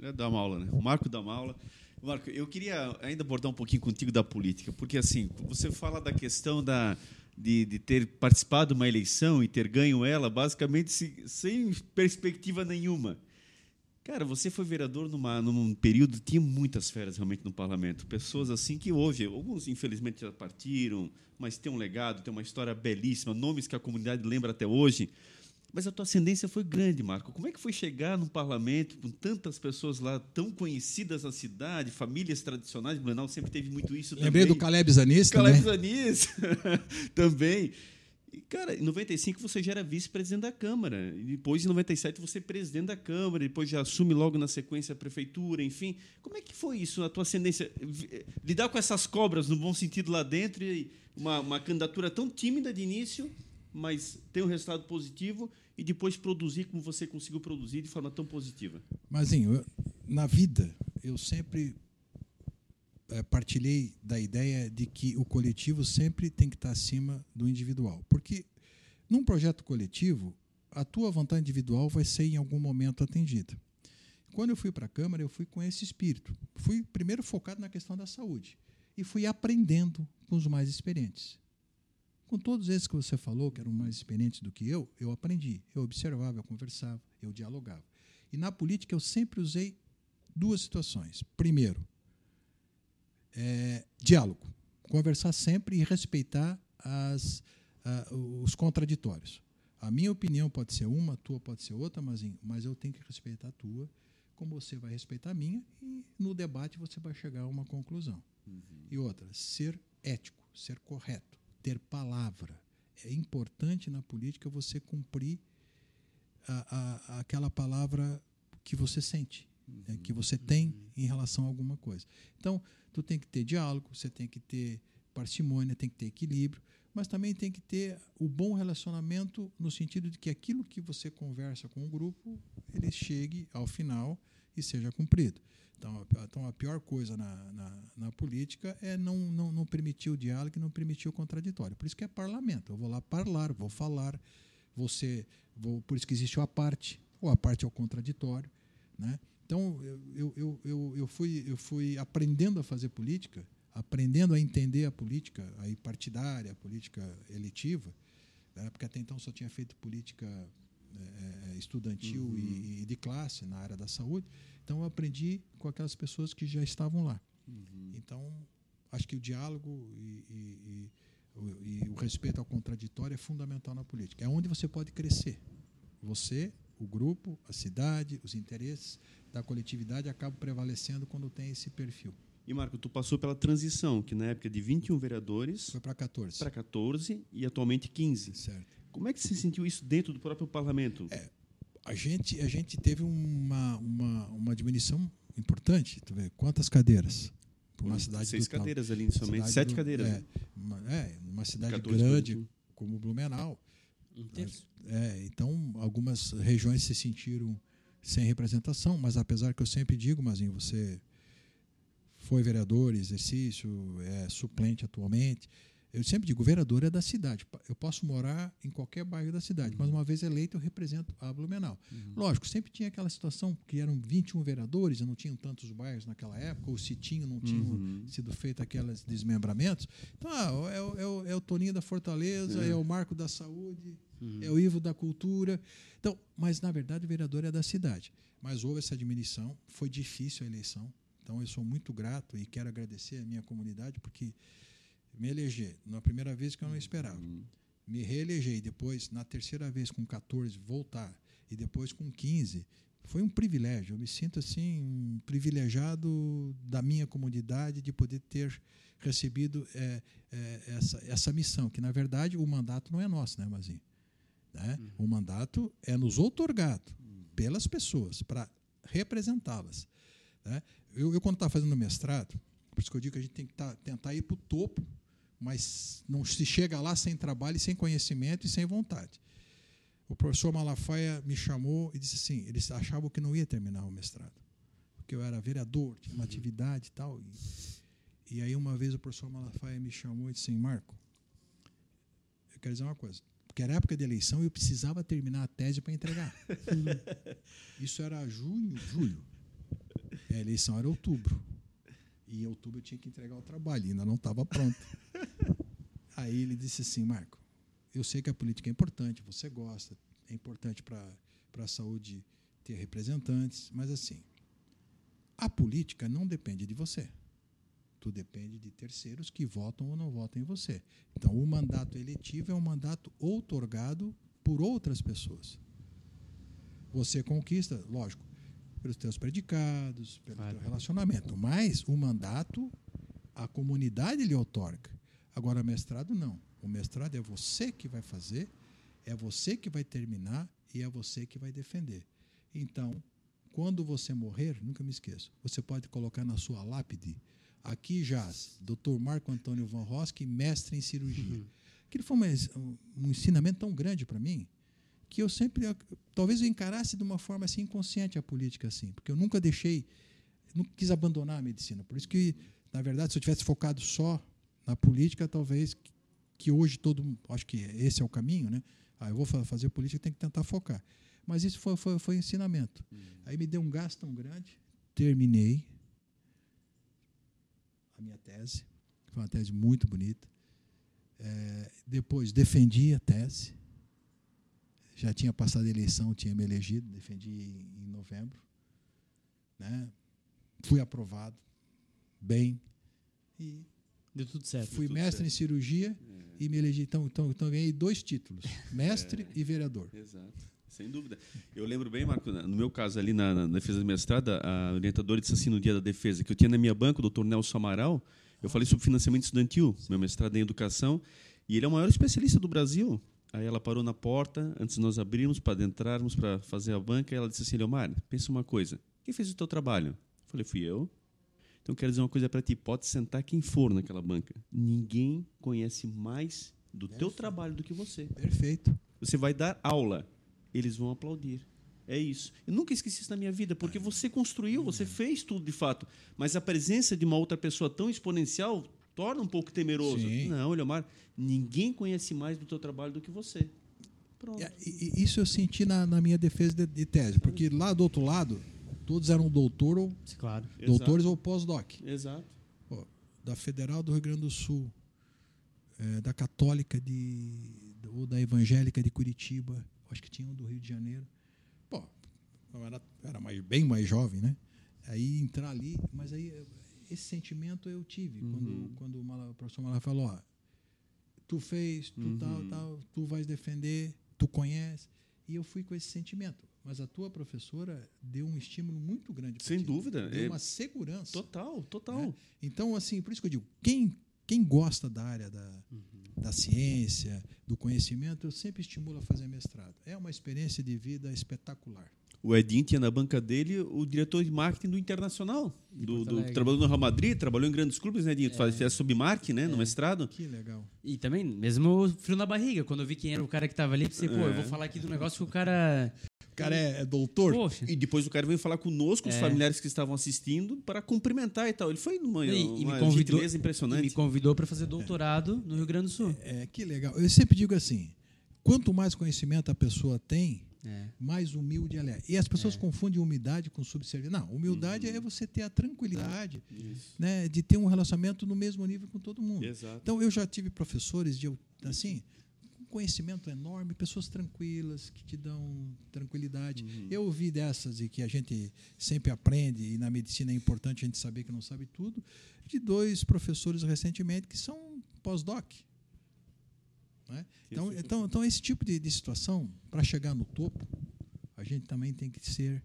É uma aula, né? O Marco uma aula. Marco, eu queria ainda abordar um pouquinho contigo da política, porque assim, você fala da questão da, de, de ter participado de uma eleição e ter ganho ela, basicamente sem perspectiva nenhuma. Cara, você foi vereador numa, num período tinha muitas férias realmente no parlamento. Pessoas assim que hoje, alguns infelizmente já partiram, mas tem um legado, tem uma história belíssima, nomes que a comunidade lembra até hoje. Mas a tua ascendência foi grande, Marco. Como é que foi chegar no parlamento com tantas pessoas lá tão conhecidas na cidade, famílias tradicionais? Blumenau sempre teve muito isso Lembrei também. do Caleb Zanis Caleb também. Zanis também. E, cara, em 95 você já era vice-presidente da Câmara. E depois, em 97, você é presidente da Câmara. Depois já assume logo na sequência a prefeitura, enfim. Como é que foi isso, a tua ascendência? Vi- Lidar com essas cobras, no bom sentido, lá dentro, e uma, uma candidatura tão tímida de início, mas tem um resultado positivo, e depois produzir como você conseguiu produzir de forma tão positiva. Mazinho, na vida, eu sempre eh, partilhei da ideia de que o coletivo sempre tem que estar acima do individual. Porque num projeto coletivo, a tua vontade individual vai ser em algum momento atendida. Quando eu fui para a Câmara, eu fui com esse espírito. Fui primeiro focado na questão da saúde e fui aprendendo com os mais experientes. Com todos esses que você falou, que eram mais experientes do que eu, eu aprendi. Eu observava, eu conversava, eu dialogava. E na política eu sempre usei duas situações. Primeiro, é, diálogo. Conversar sempre e respeitar as, ah, os contraditórios. A minha opinião pode ser uma, a tua pode ser outra, mas, mas eu tenho que respeitar a tua, como você vai respeitar a minha, e no debate você vai chegar a uma conclusão. E outra, ser ético, ser correto, ter palavra. É importante na política você cumprir a, a, aquela palavra que você sente, né, que você tem em relação a alguma coisa. Então, tu tem que ter diálogo, você tem que ter parcimônia, tem que ter equilíbrio, mas também tem que ter o bom relacionamento no sentido de que aquilo que você conversa com o grupo, ele chegue ao final e seja cumprido. Então, a- então a pior coisa na, na, na política é não, não, não permitir o diálogo e não permitir o contraditório. Por isso que é parlamento. Eu vou lá falar, vou falar, você, vou, por isso que existe o a parte, ou a parte é o contraditório. Né? Então, eu, eu, eu, eu, eu, fui, eu fui aprendendo a fazer política, aprendendo a entender a política aí partidária, a política eletiva, né? porque até então só tinha feito política eh, estudantil e, e de classe na área da saúde. Então, eu aprendi com aquelas pessoas que já estavam lá. Então, acho que o diálogo e, e- o- e o respeito ao contraditório é fundamental na política. É onde você pode crescer. Você, o grupo, a cidade, os interesses da coletividade acabam prevalecendo quando tem esse perfil. E, Marco, tu passou pela transição, que na época de 21 vereadores Foi para 14. para 14 e atualmente 15. Certo. Como é que você sentiu isso dentro do próprio parlamento? A gente, a gente teve uma, uma, uma diminuição importante. Tu vê, quantas cadeiras? Uma cidade Seis do cadeiras ali, somente. Sete do- cadeiras. É, né? uma, é, uma cidade 14 grande 21. como Blumenau. Um. É, então, algumas regiões se sentiram sem representação, mas apesar que eu sempre digo, Mazinho, você foi vereador, exercício, é suplente atualmente. Eu sempre digo, o vereador é da cidade. Eu posso morar em qualquer bairro da cidade, mas uma vez eleito eu represento a Blumenau. Lógico, sempre tinha aquela situação que eram 21 vereadores e não tinham tantos bairros naquela época, ou se tinham, não tinham sido feitos aqueles desmembramentos. Então, ah, é, o- é é o Toninho da Fortaleza, é. o Marco da Saúde, é o Ivo da Cultura. Então, mas na verdade o vereador é da cidade. Mas houve essa diminuição, foi difícil a eleição. Então eu sou muito grato e quero agradecer a minha comunidade porque me eleger na primeira vez que eu não esperava. Me reelegei depois, na terceira vez com 14, voltar e depois com 15. Foi um privilégio. Eu me sinto assim um privilegiado da minha comunidade de poder ter recebido é, é, essa, essa missão, que na verdade o mandato não é nosso, né, Mazinho? Né? O mandato é nos outorgado pelas pessoas para representá-las. Né? Eu, eu, quando estava fazendo mestrado, por isso que eu digo que a gente tem que tá, tentar ir para o topo, mas não se chega lá sem trabalho, sem conhecimento e sem vontade. O professor Malafaia me chamou e disse assim: eles achavam que não ia terminar o mestrado, porque eu era vereador, tinha uma atividade e tal. E, e aí, uma vez, o professor Malafaia me chamou e disse assim: Marco, eu quero dizer uma coisa. Porque era época de eleição e eu precisava terminar a tese para entregar. Isso era junho, julho. A eleição era outubro. E em outubro eu tinha que entregar o trabalho, ainda não estava pronto. Aí ele disse assim: Marco, eu sei que a política é importante, você gosta, é importante para a saúde ter representantes, mas assim, a política não depende de você. Tudo depende de terceiros que votam ou não votam em você. Então, o mandato eletivo é um mandato outorgado por outras pessoas. Você conquista, lógico, pelos teus predicados, pelo teu relacionamento, mas o mandato a comunidade lhe outorga. Agora, mestrado não. O mestrado é você que vai fazer, é você que vai terminar e é você que vai defender. Então, quando você morrer, nunca me esqueço, você pode colocar na sua lápide, aqui jaz, Dr. Marco Antônio Van Roski, mestre em cirurgia. Aquilo foi um, um ensinamento tão grande para mim, que eu sempre, talvez eu encarasse de uma forma assim inconsciente a política assim, porque eu nunca deixei, nunca quis abandonar a medicina. Por isso que, na verdade, se eu tivesse focado só na política, talvez que- hoje todo, mundo- acho que esse é o caminho, né? Ah, eu vou fa- fazer política, tem que tentar focar. Mas isso foi, foi, foi ensinamento. Aí me deu um gasto tão grande, terminei a minha tese, foi uma tese muito bonita. É, depois defendi a tese, já tinha passado a eleição, tinha me elegido, defendi em, em novembro, né? Fui aprovado, bem, e Deu tudo certo. fui tudo mestre certo. em cirurgia e me elegi. Então, então, então eu ganhei dois títulos, mestre e vereador. Exato. Sem dúvida. Eu lembro bem, Marco, no meu caso ali na, na defesa do mestrado, a orientadora disse assim no dia da defesa, que eu tinha na minha banca o doutor Nelson Amaral, eu falei sobre financiamento estudantil, meu mestrado em educação, e ele é o maior especialista do Brasil. Aí ela parou na porta, antes de nós abrirmos, para adentrarmos, para fazer a banca, ela disse assim, Leomar, pensa uma coisa, quem fez o teu trabalho? Eu falei, fui eu. Então, quero dizer uma coisa para ti, pode sentar quem for naquela banca. Ninguém conhece mais do teu trabalho do que você. Perfeito. Você vai dar aula, eles vão aplaudir. É isso. Eu nunca esqueci isso na minha vida, porque você construiu, você fez tudo de fato. Mas a presença de uma outra pessoa tão exponencial torna um pouco temeroso. Sim. Não, Leomar, ninguém conhece mais do teu trabalho do que você. Pronto. Isso eu senti na, na minha defesa de, de tese, porque lá do outro lado, todos eram doutor ou, Claro. Exato. doutores ou pós-doc. Exato. Pô, da Federal do Rio Grande do Sul, eh, da Católica de, ou da Evangélica de Curitiba, acho que tinha um do Rio de Janeiro. Pô, eu era, era mais, bem mais jovem, né? Aí entrar ali, mas aí esse sentimento eu tive quando, quando o, Mala- o professor Mala falou: ó, tu fez, tu tal, tal, tu vais defender, tu conhece. E eu fui com esse sentimento. Mas a tua professora deu um estímulo muito grande. Sem ti. dúvida, Deu é- uma segurança. Total, total. né? Então, assim, por isso que eu digo, quem, quem gosta da área da, da ciência, do conhecimento, eu sempre estimulo a fazer mestrado. É uma experiência de vida espetacular. O Edinho tinha na banca dele o diretor de marketing do Internacional. Do, do, trabalhou no Real Madrid, trabalhou em grandes clubes, né, Edinho? Tu fazia sobre marketing, né, no mestrado. Que legal. E também, mesmo frio na barriga, quando eu vi quem era o cara que tava ali, pensei, pô, eu vou falar aqui do negócio que o cara. O cara é, é doutor? Poxa. E depois o cara veio falar conosco, os É. familiares que estavam assistindo, para cumprimentar e tal. Ele foi numa E- e uma me convidou- gentileza E impressionante. me convidou para fazer doutorado no Rio Grande do Sul. É, que legal. Eu sempre digo assim, quanto mais conhecimento a pessoa tem, É. mais humilde ela é. E as pessoas confundem humildade com subserviência. Não, humildade é você ter a tranquilidade né, de ter um relacionamento no mesmo nível com todo mundo. Exato. Então, eu já tive professores de assim, com conhecimento enorme, pessoas tranquilas, que te dão tranquilidade. Eu ouvi dessas e que a gente sempre aprende, e na medicina é importante a gente saber que não sabe tudo, de dois professores recentemente que são pós-doc. Né? Então, então, então, esse tipo de, de situação, para chegar no topo, a gente também tem que ser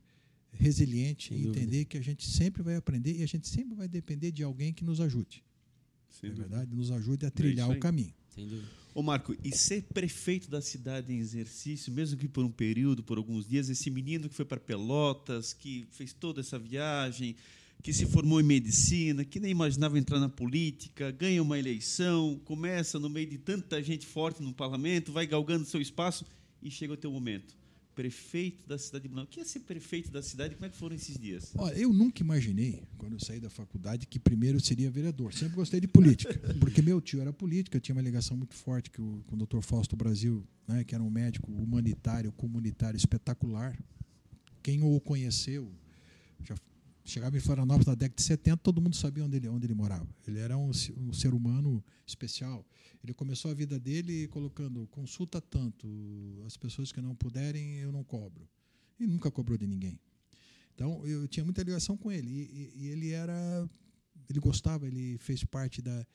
resiliente Sem e dúvida. entender que a gente sempre vai aprender e a gente sempre vai depender de alguém que nos ajude. Sem É dúvida. verdade? Nos ajude a trilhar isso o caminho. Sem dúvida. Ô Marco, e ser prefeito da cidade em exercício, mesmo que por um período, por alguns dias, esse menino que foi para Pelotas, que fez toda essa viagem, que se formou em medicina, que nem imaginava entrar na política, ganha uma eleição, começa no meio de tanta gente forte no parlamento, vai galgando seu espaço e chega o teu momento. Prefeito da cidade de Blumenau. O que é ser prefeito da cidade? Como é que foram esses dias? Olha, eu nunca imaginei, quando eu saí da faculdade, que primeiro eu seria vereador. Sempre gostei de política, porque meu tio era político, eu tinha uma ligação muito forte com o Dr. Fausto Brasil, né, que era um médico humanitário, comunitário espetacular. Quem o conheceu, já chegava em Florianópolis na década de 70, todo mundo sabia onde ele, onde ele morava. Ele era um, um ser humano especial. Ele começou a vida dele colocando consulta tanto, as pessoas que não puderem eu não cobro. E nunca cobrou de ninguém. Então eu tinha muita ligação com ele e- e ele era, ele gostava, ele fez parte da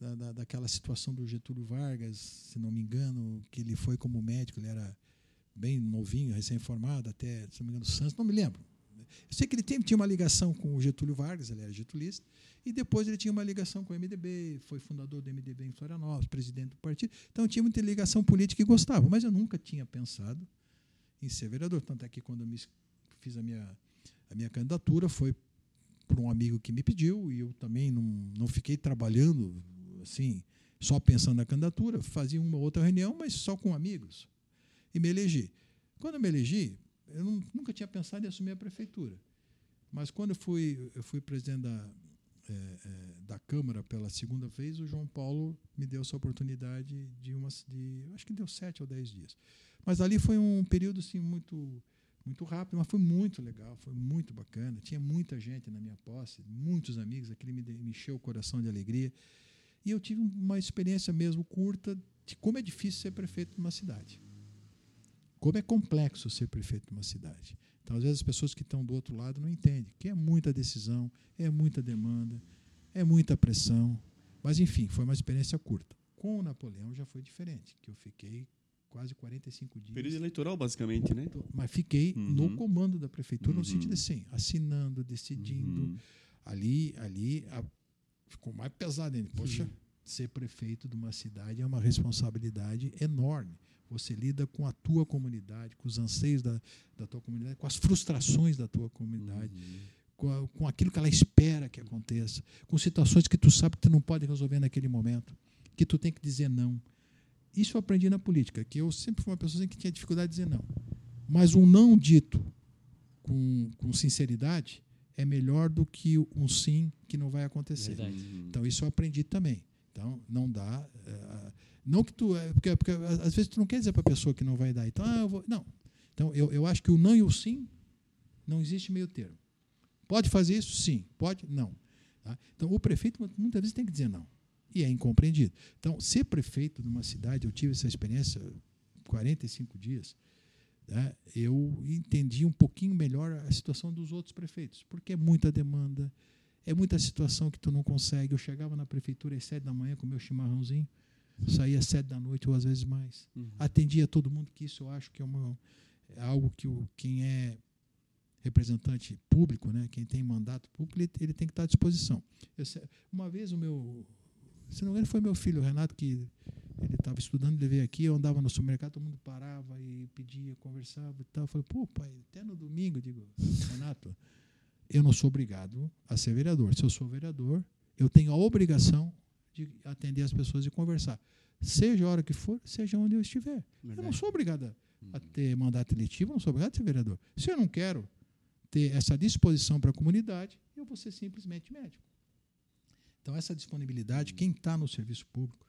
da, da, daquela situação do Getúlio Vargas, se não me engano, que ele foi como médico, ele era bem novinho, recém-formado, até, se não me engano, Santos, não me lembro. Eu sei que ele tem, tinha uma ligação com o Getúlio Vargas, ele era getulista, e depois ele tinha uma ligação com o MDB, foi fundador do MDB em Florianópolis, presidente do partido. Então tinha muita ligação política e gostava, mas eu nunca tinha pensado em ser vereador. Tanto é que quando eu fiz a minha, a minha candidatura foi por um amigo que me pediu e eu também não, não fiquei trabalhando assim, só pensando na candidatura, fazia uma outra reunião, mas só com amigos. E me elegi. Quando eu me elegi, eu não, nunca tinha pensado em assumir a prefeitura. Mas quando eu fui, eu fui presidente da, é, é, da Câmara pela segunda vez, o João Paulo me deu essa oportunidade de umas de, acho que deu sete ou dez dias. Mas ali foi um período assim muito muito rápido, mas foi muito legal, foi muito bacana. Tinha muita gente na minha posse, muitos amigos, aquele me, me encheu o coração de alegria. E eu tive uma experiência mesmo curta de como é difícil ser prefeito de uma cidade. Como é complexo ser prefeito de uma cidade. Então, às vezes, as pessoas que estão do outro lado não entendem que é muita decisão, é muita demanda, é muita pressão. Mas, enfim, foi uma experiência curta. Com o Napoleão já foi diferente, que eu fiquei quase 45 dias. Período eleitoral, basicamente, né? Mas fiquei uhum. no comando da prefeitura, uhum. no sentido assim, assinando, decidindo. Uhum. Ali, ali a, ficou mais pesado ainda. Poxa, uhum. ser prefeito de uma cidade é uma responsabilidade enorme. Você lida com a tua comunidade, com os anseios da, da tua comunidade, com as frustrações da tua comunidade, uhum. com, a, com aquilo que ela espera que aconteça, com situações que tu sabe que tu não pode resolver naquele momento, que tu tem que dizer não. Isso eu aprendi na política, que eu sempre fui uma pessoa que tinha dificuldade de dizer não. Mas um não dito com, com sinceridade é melhor do que um sim que não vai acontecer. Verdade. Então, isso eu aprendi também. Então, não dá. Uh, não que tu. É, porque, porque às vezes tu não quer dizer para a pessoa que não vai dar. Então, ah, eu vou. Não. Então, eu, eu acho que o não e o sim não existe meio termo. Pode fazer isso? Sim. Pode? Não. Tá? Então, o prefeito muitas vezes tem que dizer não. E é incompreendido. Então, ser prefeito de uma cidade, eu tive essa experiência 45 dias, né, eu entendi um pouquinho melhor a situação dos outros prefeitos, porque é muita demanda, é muita situação que tu não consegue. Eu chegava na prefeitura às sete da manhã com meu chimarrãozinho, saía às sete da noite ou às vezes mais. Uhum. Atendia todo mundo, que isso eu acho que é, uma, é algo que o, quem é representante público, né, quem tem mandato público, ele, ele tem que estar à disposição. Eu, uma vez o meu, se não me engano, foi meu filho, o Renato, que ele estava estudando, ele veio aqui, eu andava no supermercado, todo mundo parava e pedia, conversava e tal. Eu falei, pô, pai, até no domingo, digo, Renato, eu não sou obrigado a ser vereador. Se eu sou vereador, eu tenho a obrigação de atender as pessoas e conversar. Seja a hora que for, seja onde eu estiver. Verdade. Eu não sou obrigado a, a ter mandato eletivo, eu não sou obrigado a ser vereador. Se eu não quero ter essa disposição para a comunidade, eu vou ser simplesmente médico. Então, essa disponibilidade, quem está no serviço público,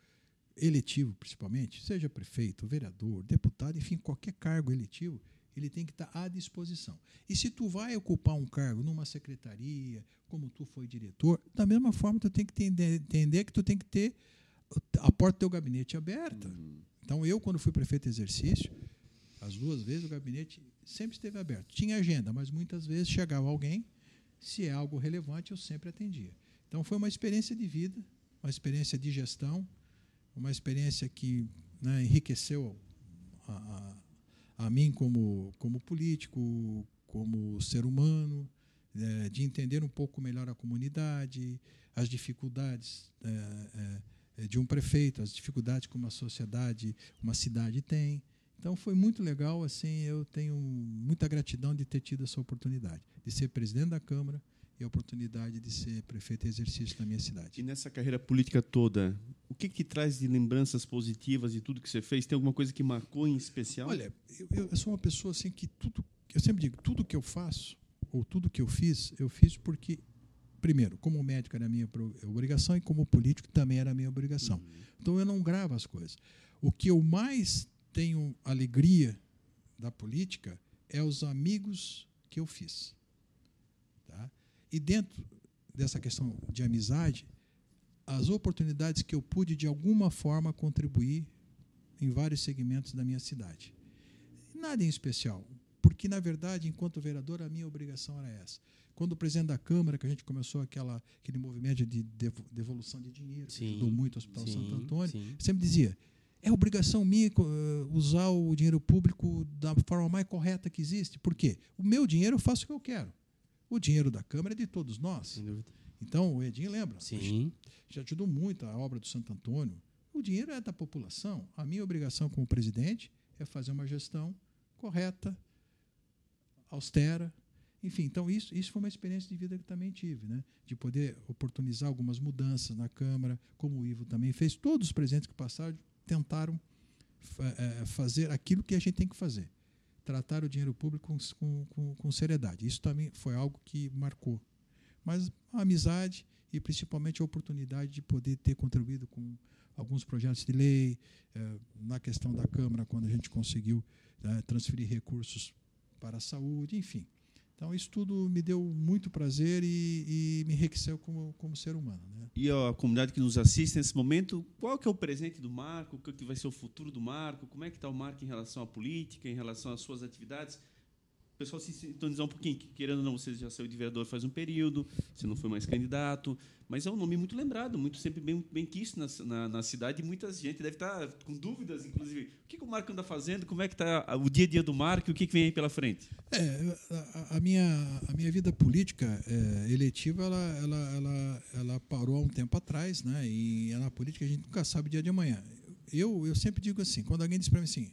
eletivo principalmente, seja prefeito, vereador, deputado, enfim, qualquer cargo eletivo, ele tem que estar à disposição. E se tu vai ocupar um cargo numa secretaria, como tu foi diretor, da mesma forma tu tem que entender, entender que tu tem que ter a porta do teu gabinete aberta. Uhum. Então eu quando fui prefeito de exercício, as duas vezes o gabinete sempre esteve aberto. Tinha agenda, mas muitas vezes chegava alguém, se é algo relevante, eu sempre atendia. Então foi uma experiência de vida, uma experiência de gestão, uma experiência que né, enriqueceu a, a a mim como, como político, como ser humano, é, de entender um pouco melhor a comunidade, as dificuldades é, é, de um prefeito, as dificuldades que uma sociedade, uma cidade tem. Então foi muito legal, assim, eu tenho muita gratidão de ter tido essa oportunidade de ser presidente da Câmara, e a oportunidade de ser prefeito em exercício na minha cidade. E nessa carreira política toda, o que que traz de lembranças positivas de tudo que você fez? Tem alguma coisa que marcou em especial? Olha, eu, eu sou uma pessoa assim que tudo, eu sempre digo, tudo que eu faço ou tudo que eu fiz, eu fiz porque primeiro, como médico era a minha obrigação e como político também era a minha obrigação. Uhum. Então eu não gravo as coisas. O que eu mais tenho alegria da política é os amigos que eu fiz. E dentro dessa questão de amizade, as oportunidades que eu pude de alguma forma contribuir em vários segmentos da minha cidade. Nada em especial, porque, na verdade, enquanto vereador, a minha obrigação era essa. Quando o presidente da Câmara, que a gente começou aquela, aquele movimento de devolução de dinheiro, sim, que ajudou muito o Hospital sim, Santo Antônio, sim. sempre dizia: é obrigação minha eh, usar o dinheiro público da forma mais correta que existe. Por quê? O meu dinheiro eu faço o que eu quero. O dinheiro da Câmara é de todos nós. Então, o Edinho lembra. Sim. Já ajudou muito a obra do Santo Antônio. O dinheiro é da população. A minha obrigação como presidente é fazer uma gestão correta, austera. Enfim, então isso, isso foi uma experiência de vida que também tive, né? de poder oportunizar algumas mudanças na Câmara, como o Ivo também fez. Todos os presidentes que passaram tentaram é, fazer aquilo que a gente tem que fazer. Tratar o dinheiro público com, com, com seriedade. Isso também foi algo que marcou. Mas a amizade e principalmente a oportunidade de poder ter contribuído com alguns projetos de lei, eh, na questão da Câmara, quando a gente conseguiu eh, transferir recursos para a saúde, enfim. Então, isso tudo me deu muito prazer e, e me enriqueceu como, como ser humano. Né? E a comunidade que nos assiste nesse momento, qual que é o presente do Marco? O que vai ser o futuro do Marco? Como é que está o Marco em relação à política, em relação às suas atividades? Pessoal se sintonizar um pouquinho, que, querendo ou não, você já saiu de vereador faz um período, você não foi mais candidato, mas é um nome muito lembrado, muito sempre bem, bem quisto na, na, na cidade e muita gente deve estar com dúvidas, inclusive. O que, que o Marco anda fazendo? Como é que está o dia a dia do Marco? O que, que vem aí pela frente? É, a, a minha, a minha vida política é, eletiva, ela, ela, ela, ela parou há um tempo atrás, né? e na política a gente nunca sabe o dia de amanhã. Eu, eu sempre digo assim, quando alguém diz para mim assim,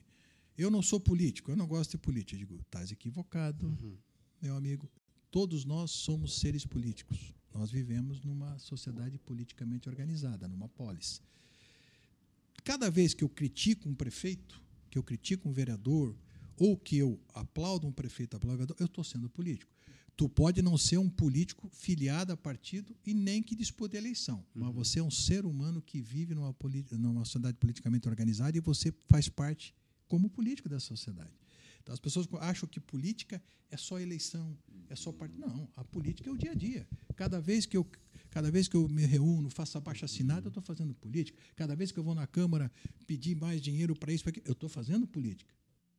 eu não sou político, eu não gosto de política. Eu digo, estás equivocado, uhum. meu amigo. Todos nós somos seres políticos. Nós vivemos numa sociedade politicamente organizada, numa polis. Cada vez que eu critico um prefeito, que eu critico um vereador, ou que eu aplaudo um prefeito, aplaudo um vereador, eu estou sendo político. Tu pode não ser um político filiado a partido e nem que disputa eleição, uhum. mas você é um ser humano que vive numa, numa sociedade politicamente organizada e você faz parte como político da sociedade. Então, as pessoas acham que política é só eleição, é só partido. Não, a política é o dia a dia. Cada vez que eu, cada vez que eu me reúno, faço abaixo assinado, eu estou fazendo política. Cada vez que eu vou na Câmara pedir mais dinheiro para isso, para aquilo, eu estou fazendo política.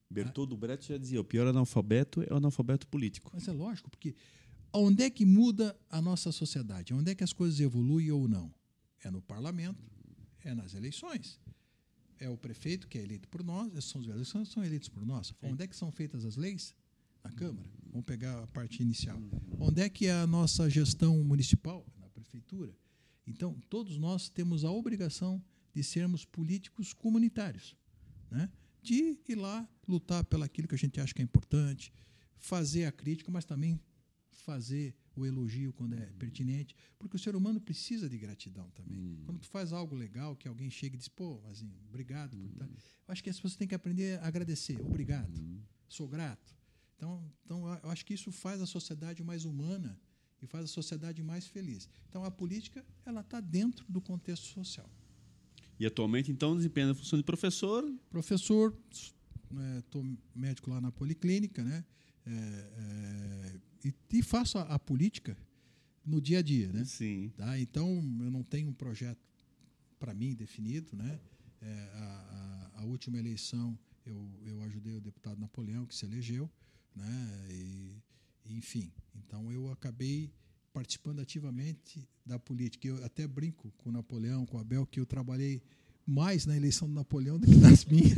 Bertoldo Brecht já dizia: o pior analfabeto é o analfabeto político. Mas é lógico, porque onde é que muda a nossa sociedade? Onde é que as coisas evoluem ou não? É no parlamento, é nas eleições é o prefeito que é eleito por nós, são os vereadores que são eleitos por nós. Onde é que são feitas as leis? Na Câmara. Vamos pegar a parte inicial. Onde é que é a nossa gestão municipal? Na prefeitura. Então, todos nós temos a obrigação de sermos políticos comunitários, né? de ir lá lutar pelaquilo que a gente acha que é importante, fazer a crítica, mas também fazer o elogio quando é pertinente, porque o ser humano precisa de gratidão também. Hum. Quando tu faz algo legal, que alguém chega e diz, pô, assim, obrigado. Hum. Eu acho que as pessoas têm que aprender a agradecer. Obrigado. Hum. Sou grato. Então, então, eu acho que isso faz a sociedade mais humana e faz a sociedade mais feliz. Então, a política ela está dentro do contexto social. E atualmente, então, desempenha a função de professor? Professor, estou é, médico lá na policlínica, né? É, é, e, e faço a, a, política no dia a dia, né? Sim. Tá? Então eu não tenho um projeto para mim definido, né? É, a, a, a, última eleição eu, eu ajudei o deputado Napoleão que se elegeu, né? E, enfim, então eu acabei participando ativamente da política. Eu até brinco com o Napoleão, com o Abel, que eu trabalhei mais na eleição do Napoleão do que nas minhas.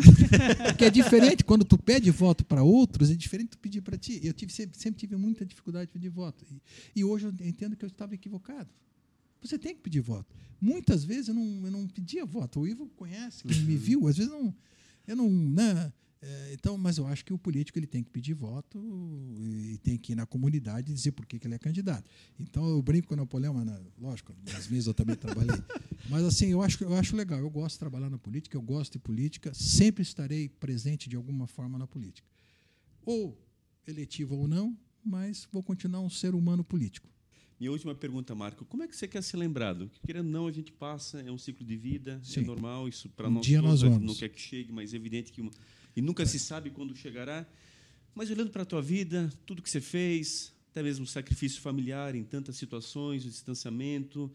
Porque é diferente, quando tu pede voto para outros, é diferente tu pedir para ti. Eu tive, sempre, tive muita dificuldade de pedir voto. E, e, hoje eu entendo que eu estava equivocado. Você tem que pedir voto. Muitas vezes eu não, eu não pedia voto. O Ivo conhece, quem me viu, às vezes não, eu não. Né, é, então, mas eu acho que o político ele tem que pedir voto e tem que ir na comunidade dizer por que, que ele é candidato. Então eu brinco com o Napoleão, mas na, lógico, nas minhas eu também trabalhei. Mas assim, eu acho, eu acho legal, eu gosto de trabalhar na política, eu gosto de política, sempre estarei presente de alguma forma na política. Ou eletivo ou não, mas vou continuar um ser humano político. Minha última pergunta, Marco. Como é que você quer ser lembrado? Querendo ou não, a gente passa, é um ciclo de vida, é Sim. é normal, isso para um nós dia nós vamos. não quer que chegue, mas é evidente que uma, e nunca se sabe quando chegará. Mas olhando para a tua vida, tudo que você fez, até mesmo o sacrifício familiar em tantas situações, o distanciamento,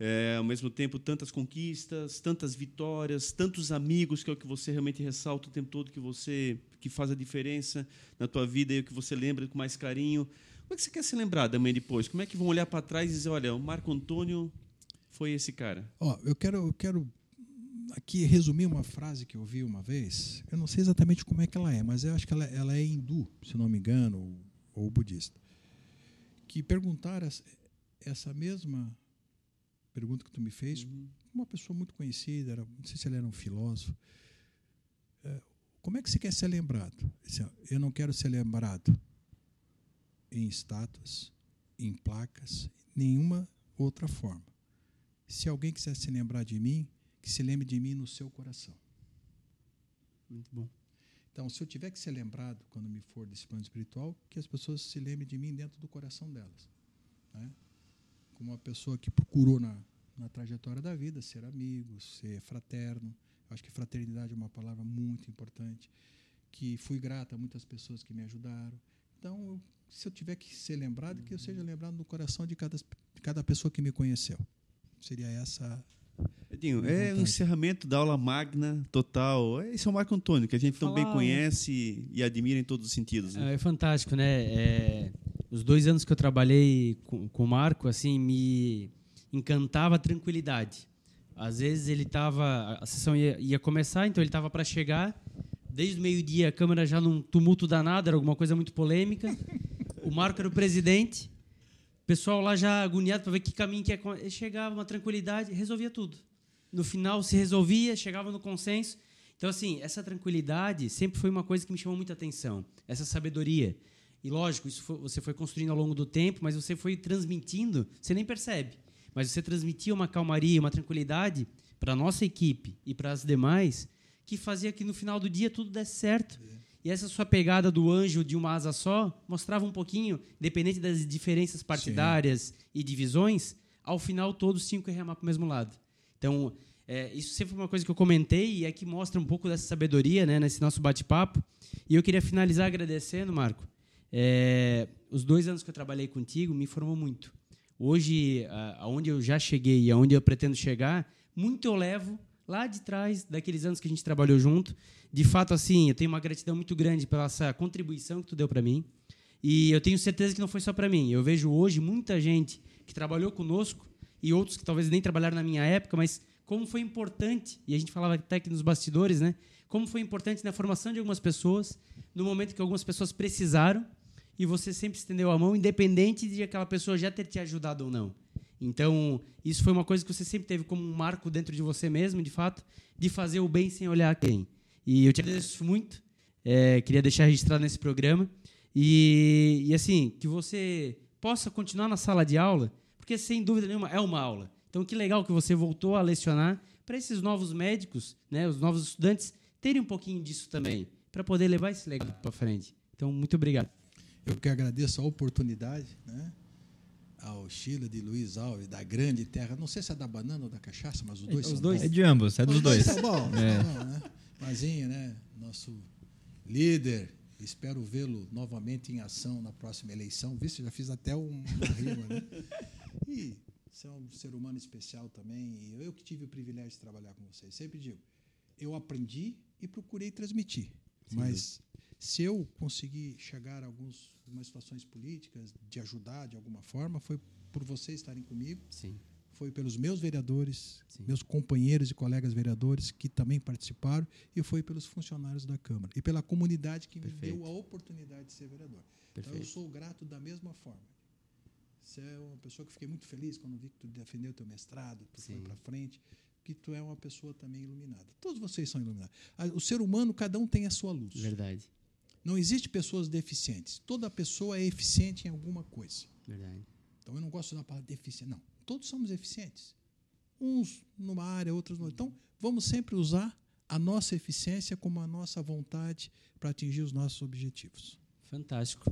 é, ao mesmo tempo tantas conquistas, tantas vitórias, tantos amigos, que é o que você realmente ressalta o tempo todo, que você que faz a diferença na tua vida e o que você lembra com mais carinho. Como é que você quer ser lembrado também depois? Como é que vão olhar para trás e dizer, olha, o Marco Antônio foi esse cara? Ó, eu quero, eu quero aqui resumir uma frase que eu vi uma vez. Eu não sei exatamente como é que ela é, mas eu acho que ela, ela é hindu, se não me engano, ou, ou budista. Que perguntaram essa mesma pergunta que tu me fez, uhum. uma pessoa muito conhecida, era, não sei se ele era um filósofo. É, como é que você quer ser lembrado? Disse, eu não quero ser lembrado em estátuas, em placas, nenhuma outra forma. Se alguém quiser se lembrar de mim, que se lembre de mim no seu coração. Muito bom. Então, se eu tiver que ser lembrado quando me for desse plano espiritual, que as pessoas se lembrem de mim dentro do coração delas. Né? Como uma pessoa que procurou na, na trajetória da vida ser amigo, ser fraterno. Acho que fraternidade é uma palavra muito importante. Que fui grata a muitas pessoas que me ajudaram. Então, se eu tiver que ser lembrado, que eu seja lembrado no coração de cada, de cada pessoa que me conheceu. Seria essa Edinho, é o encerramento da aula magna total. Esse é o Marco Antônio, que a gente Falar... tão bem conhece e admira em todos os sentidos. Né? É, é, fantástico, né? É, os dois anos que eu trabalhei com, com o Marco, assim, me encantava a tranquilidade. Às vezes ele estava, a sessão ia, ia começar, então ele estava para chegar. Desde o meio-dia a câmera já num tumulto danado, era alguma coisa muito polêmica. O Marco era o presidente pessoal lá já agoniado para ver que caminho que ia. Chegava, uma tranquilidade, resolvia tudo. No final se resolvia, chegava no consenso. Então, assim, essa tranquilidade sempre foi uma coisa que me chamou muita atenção. Essa sabedoria. E, lógico, isso foi, você foi construindo ao longo do tempo, mas você foi transmitindo, você nem percebe. Mas você transmitia uma calmaria, uma tranquilidade para nossa equipe e para as demais, que fazia que no final do dia tudo desse certo. E essa sua pegada do anjo de uma asa só mostrava um pouquinho, independente das diferenças partidárias Sim. e divisões, ao final todos tinham que remar para o mesmo lado. Então, é, isso sempre foi uma coisa que eu comentei e é que mostra um pouco dessa sabedoria né, nesse nosso bate-papo. E eu queria finalizar agradecendo, Marco. É, os dois anos que eu trabalhei contigo me formou muito. Hoje, aonde eu já cheguei e aonde eu pretendo chegar, muito eu levo lá de trás, daqueles anos que a gente trabalhou junto. De fato, assim, eu tenho uma gratidão muito grande pela essa contribuição que tu deu para mim. E eu tenho certeza que não foi só para mim. Eu vejo hoje muita gente que trabalhou conosco e outros que talvez nem trabalharam na minha época, mas como foi importante, e a gente falava até aqui nos bastidores, né? Como foi importante na formação de algumas pessoas, no momento que algumas pessoas precisaram, e você sempre estendeu a mão, independente de aquela pessoa já ter te ajudado ou não. Então, isso foi uma coisa que você sempre teve como um marco dentro de você mesmo, de fato, de fazer o bem sem olhar quem. E eu te agradeço muito. É, queria deixar registrado nesse programa. E, e, assim, que você possa continuar na sala de aula, porque sem dúvida nenhuma é uma aula. Então, que legal que você voltou a lecionar para esses novos médicos, né, os novos estudantes, terem um pouquinho disso também, para poder levar esse legado para frente. Então, muito obrigado. Eu que agradeço a oportunidade, né? Ao Chile de Luiz Alves, da grande terra. Não sei se é da banana ou da cachaça, mas os dois é, os são dois. Bons. É de ambos, é dos dois. Tá bom, é. tá bom né? Mazinho, né? Nosso líder. Espero vê-lo novamente em ação na próxima eleição. Visto, já fiz até uma rima, né? E você é um ser humano especial também. E eu que tive o privilégio de trabalhar com vocês. Sempre digo, eu aprendi e procurei transmitir. Mas se eu conseguir chegar a alguns, algumas situações políticas, de ajudar de alguma forma, foi por vocês estarem comigo. Sim. Foi pelos meus vereadores, Sim. meus companheiros e colegas vereadores que também participaram, e foi pelos funcionários da Câmara. E pela comunidade que Perfeito. me deu a oportunidade de ser vereador. Perfeito. Então eu sou grato da mesma forma. Você é uma pessoa que fiquei muito feliz quando vi que tu defendeu o teu mestrado, tu Sim. foi para frente que tu é uma pessoa também iluminada. Todos vocês são iluminados. O ser humano, cada um tem a sua luz. Verdade. Não existe pessoas deficientes. Toda pessoa é eficiente em alguma coisa. Verdade. Então eu não gosto da palavra deficiente. Não. Todos somos eficientes. Uns numa área, outros no Então vamos sempre usar a nossa eficiência como a nossa vontade para atingir os nossos objetivos. Fantástico.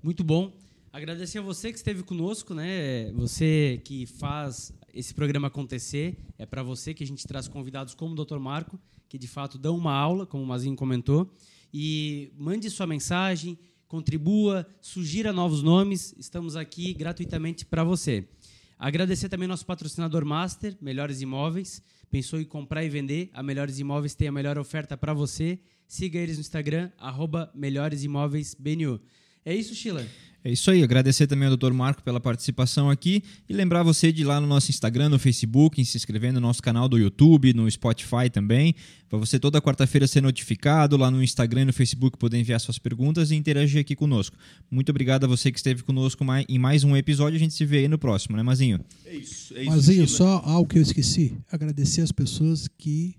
Muito bom. Agradecer a você que esteve conosco, né? Você que faz esse programa acontecer. É para você que a gente traz convidados como o Dr. Marco, que de fato dão uma aula, como o Mazinho comentou e mande sua mensagem, contribua, sugira novos nomes. Estamos aqui gratuitamente para você. Agradecer também nosso patrocinador master, Melhores Imóveis. Pensou em comprar e vender? A Melhores Imóveis tem a melhor oferta para você. Siga eles no Instagram, arroba Melhores Imóveis BNU. É isso, Sheila? É isso aí, agradecer também ao Dr. Marco pela participação aqui e lembrar você de ir lá no nosso Instagram, no Facebook, se inscrever no nosso canal do YouTube, no Spotify também, para você toda quarta-feira ser notificado lá no Instagram e no Facebook poder enviar suas perguntas e interagir aqui conosco. Muito obrigado a você que esteve conosco em mais um episódio, a gente se vê aí no próximo, né, Mazinho? É isso. É isso Mazinho, só algo que eu esqueci, agradecer as pessoas que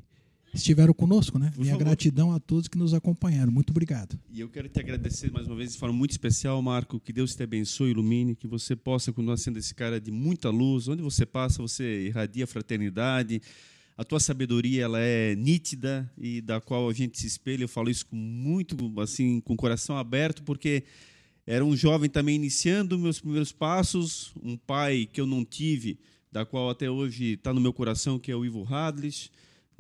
estiveram conosco, né? Por Minha favor. gratidão a todos que nos acompanharam. Muito obrigado. E eu quero te agradecer mais uma vez de forma muito especial, Marco. Que Deus te abençoe, ilumine, que você possa continuar sendo esse cara de muita luz. Onde você passa, você irradia fraternidade. A tua sabedoria ela é nítida e da qual a gente se espelha. Eu falo isso com muito assim, com o coração aberto, porque era um jovem também iniciando meus primeiros passos, um pai que eu não tive, da qual até hoje está no meu coração, que é o Ivo Hadlis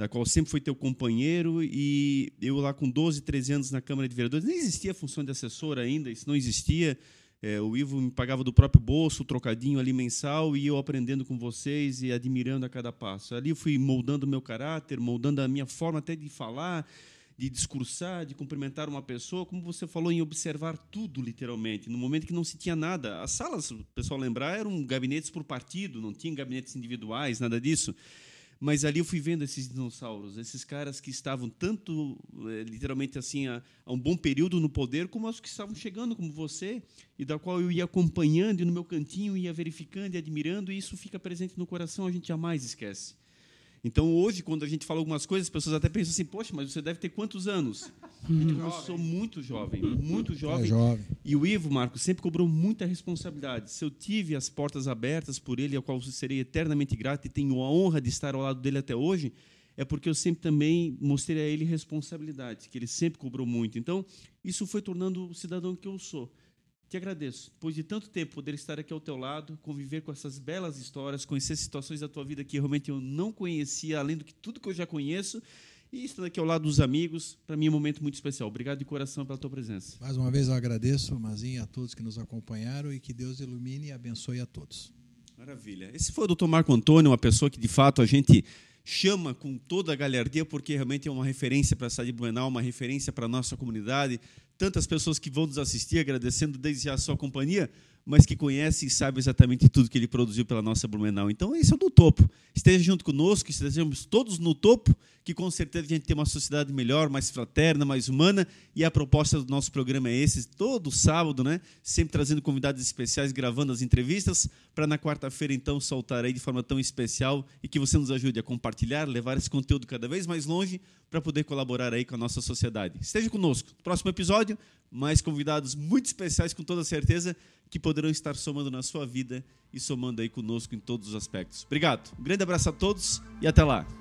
da qual sempre foi teu companheiro, e eu lá com 12, 13 anos na Câmara de Vereadores, nem existia a função de assessor ainda, isso não existia. É, o Ivo me pagava do próprio bolso, trocadinho ali mensal, e eu aprendendo com vocês e admirando a cada passo. Ali eu fui moldando o meu caráter, moldando a minha forma até de falar, de discursar, de cumprimentar uma pessoa, como você falou, em observar tudo, literalmente, no momento que não se tinha nada. As salas, o pessoal lembrar, eram gabinetes por partido, não tinham gabinetes individuais, nada disso. Mas ali eu fui vendo esses dinossauros, esses caras que estavam tanto, é, literalmente assim, a, um bom período no poder, como os que estavam chegando, como você, e da qual eu ia acompanhando, e no meu cantinho ia verificando e admirando, e isso fica presente no coração, a gente jamais esquece. Então, hoje, quando a gente fala algumas coisas, as pessoas até pensam assim: Poxa, mas você deve ter quantos anos? Hum. Eu sou muito jovem, muito jovem. É jovem. E o Ivo, Marco, sempre cobrou muita responsabilidade. Se eu tive as portas abertas por ele, ao qual eu serei eternamente grato e tenho a honra de estar ao lado dele até hoje, é porque eu sempre também mostrei a ele responsabilidade, que ele sempre cobrou muito. Então, isso foi tornando o cidadão que eu sou. Te agradeço, depois de tanto tempo, poder estar aqui ao teu lado, conviver com essas belas histórias, conhecer situações da tua vida que realmente eu não conhecia, além do que tudo que eu já conheço, e estando aqui ao lado dos amigos, para mim é um momento muito especial. Obrigado de coração pela tua presença. Mais uma vez eu agradeço, Mazinho, a todos que nos acompanharam e que Deus ilumine e abençoe a todos. Maravilha. Esse foi o Dr. Marco Antônio, uma pessoa que de fato a gente chama com toda a galhardia, porque realmente é uma referência para a cidade de Blumenau, uma referência para a nossa comunidade, tantas pessoas que vão nos assistir, agradecendo desde já a sua companhia, mas que conhece e sabe exatamente tudo que ele produziu pela nossa Blumenau. Então, esse é o do topo. Esteja junto conosco, estejamos todos no topo, que com certeza a gente tem uma sociedade melhor, mais fraterna, mais humana, e a proposta do nosso programa é esse, todo sábado, né? Sempre trazendo convidados especiais, gravando as entrevistas, para na quarta-feira, então, soltar aí de forma tão especial e que você nos ajude a compartilhar, levar esse conteúdo cada vez mais longe, para poder colaborar aí com a nossa sociedade. Esteja conosco. Próximo episódio, mais convidados muito especiais, com toda certeza, que poderão estar somando na sua vida e somando aí conosco em todos os aspectos. Obrigado. Um grande abraço a todos e até lá.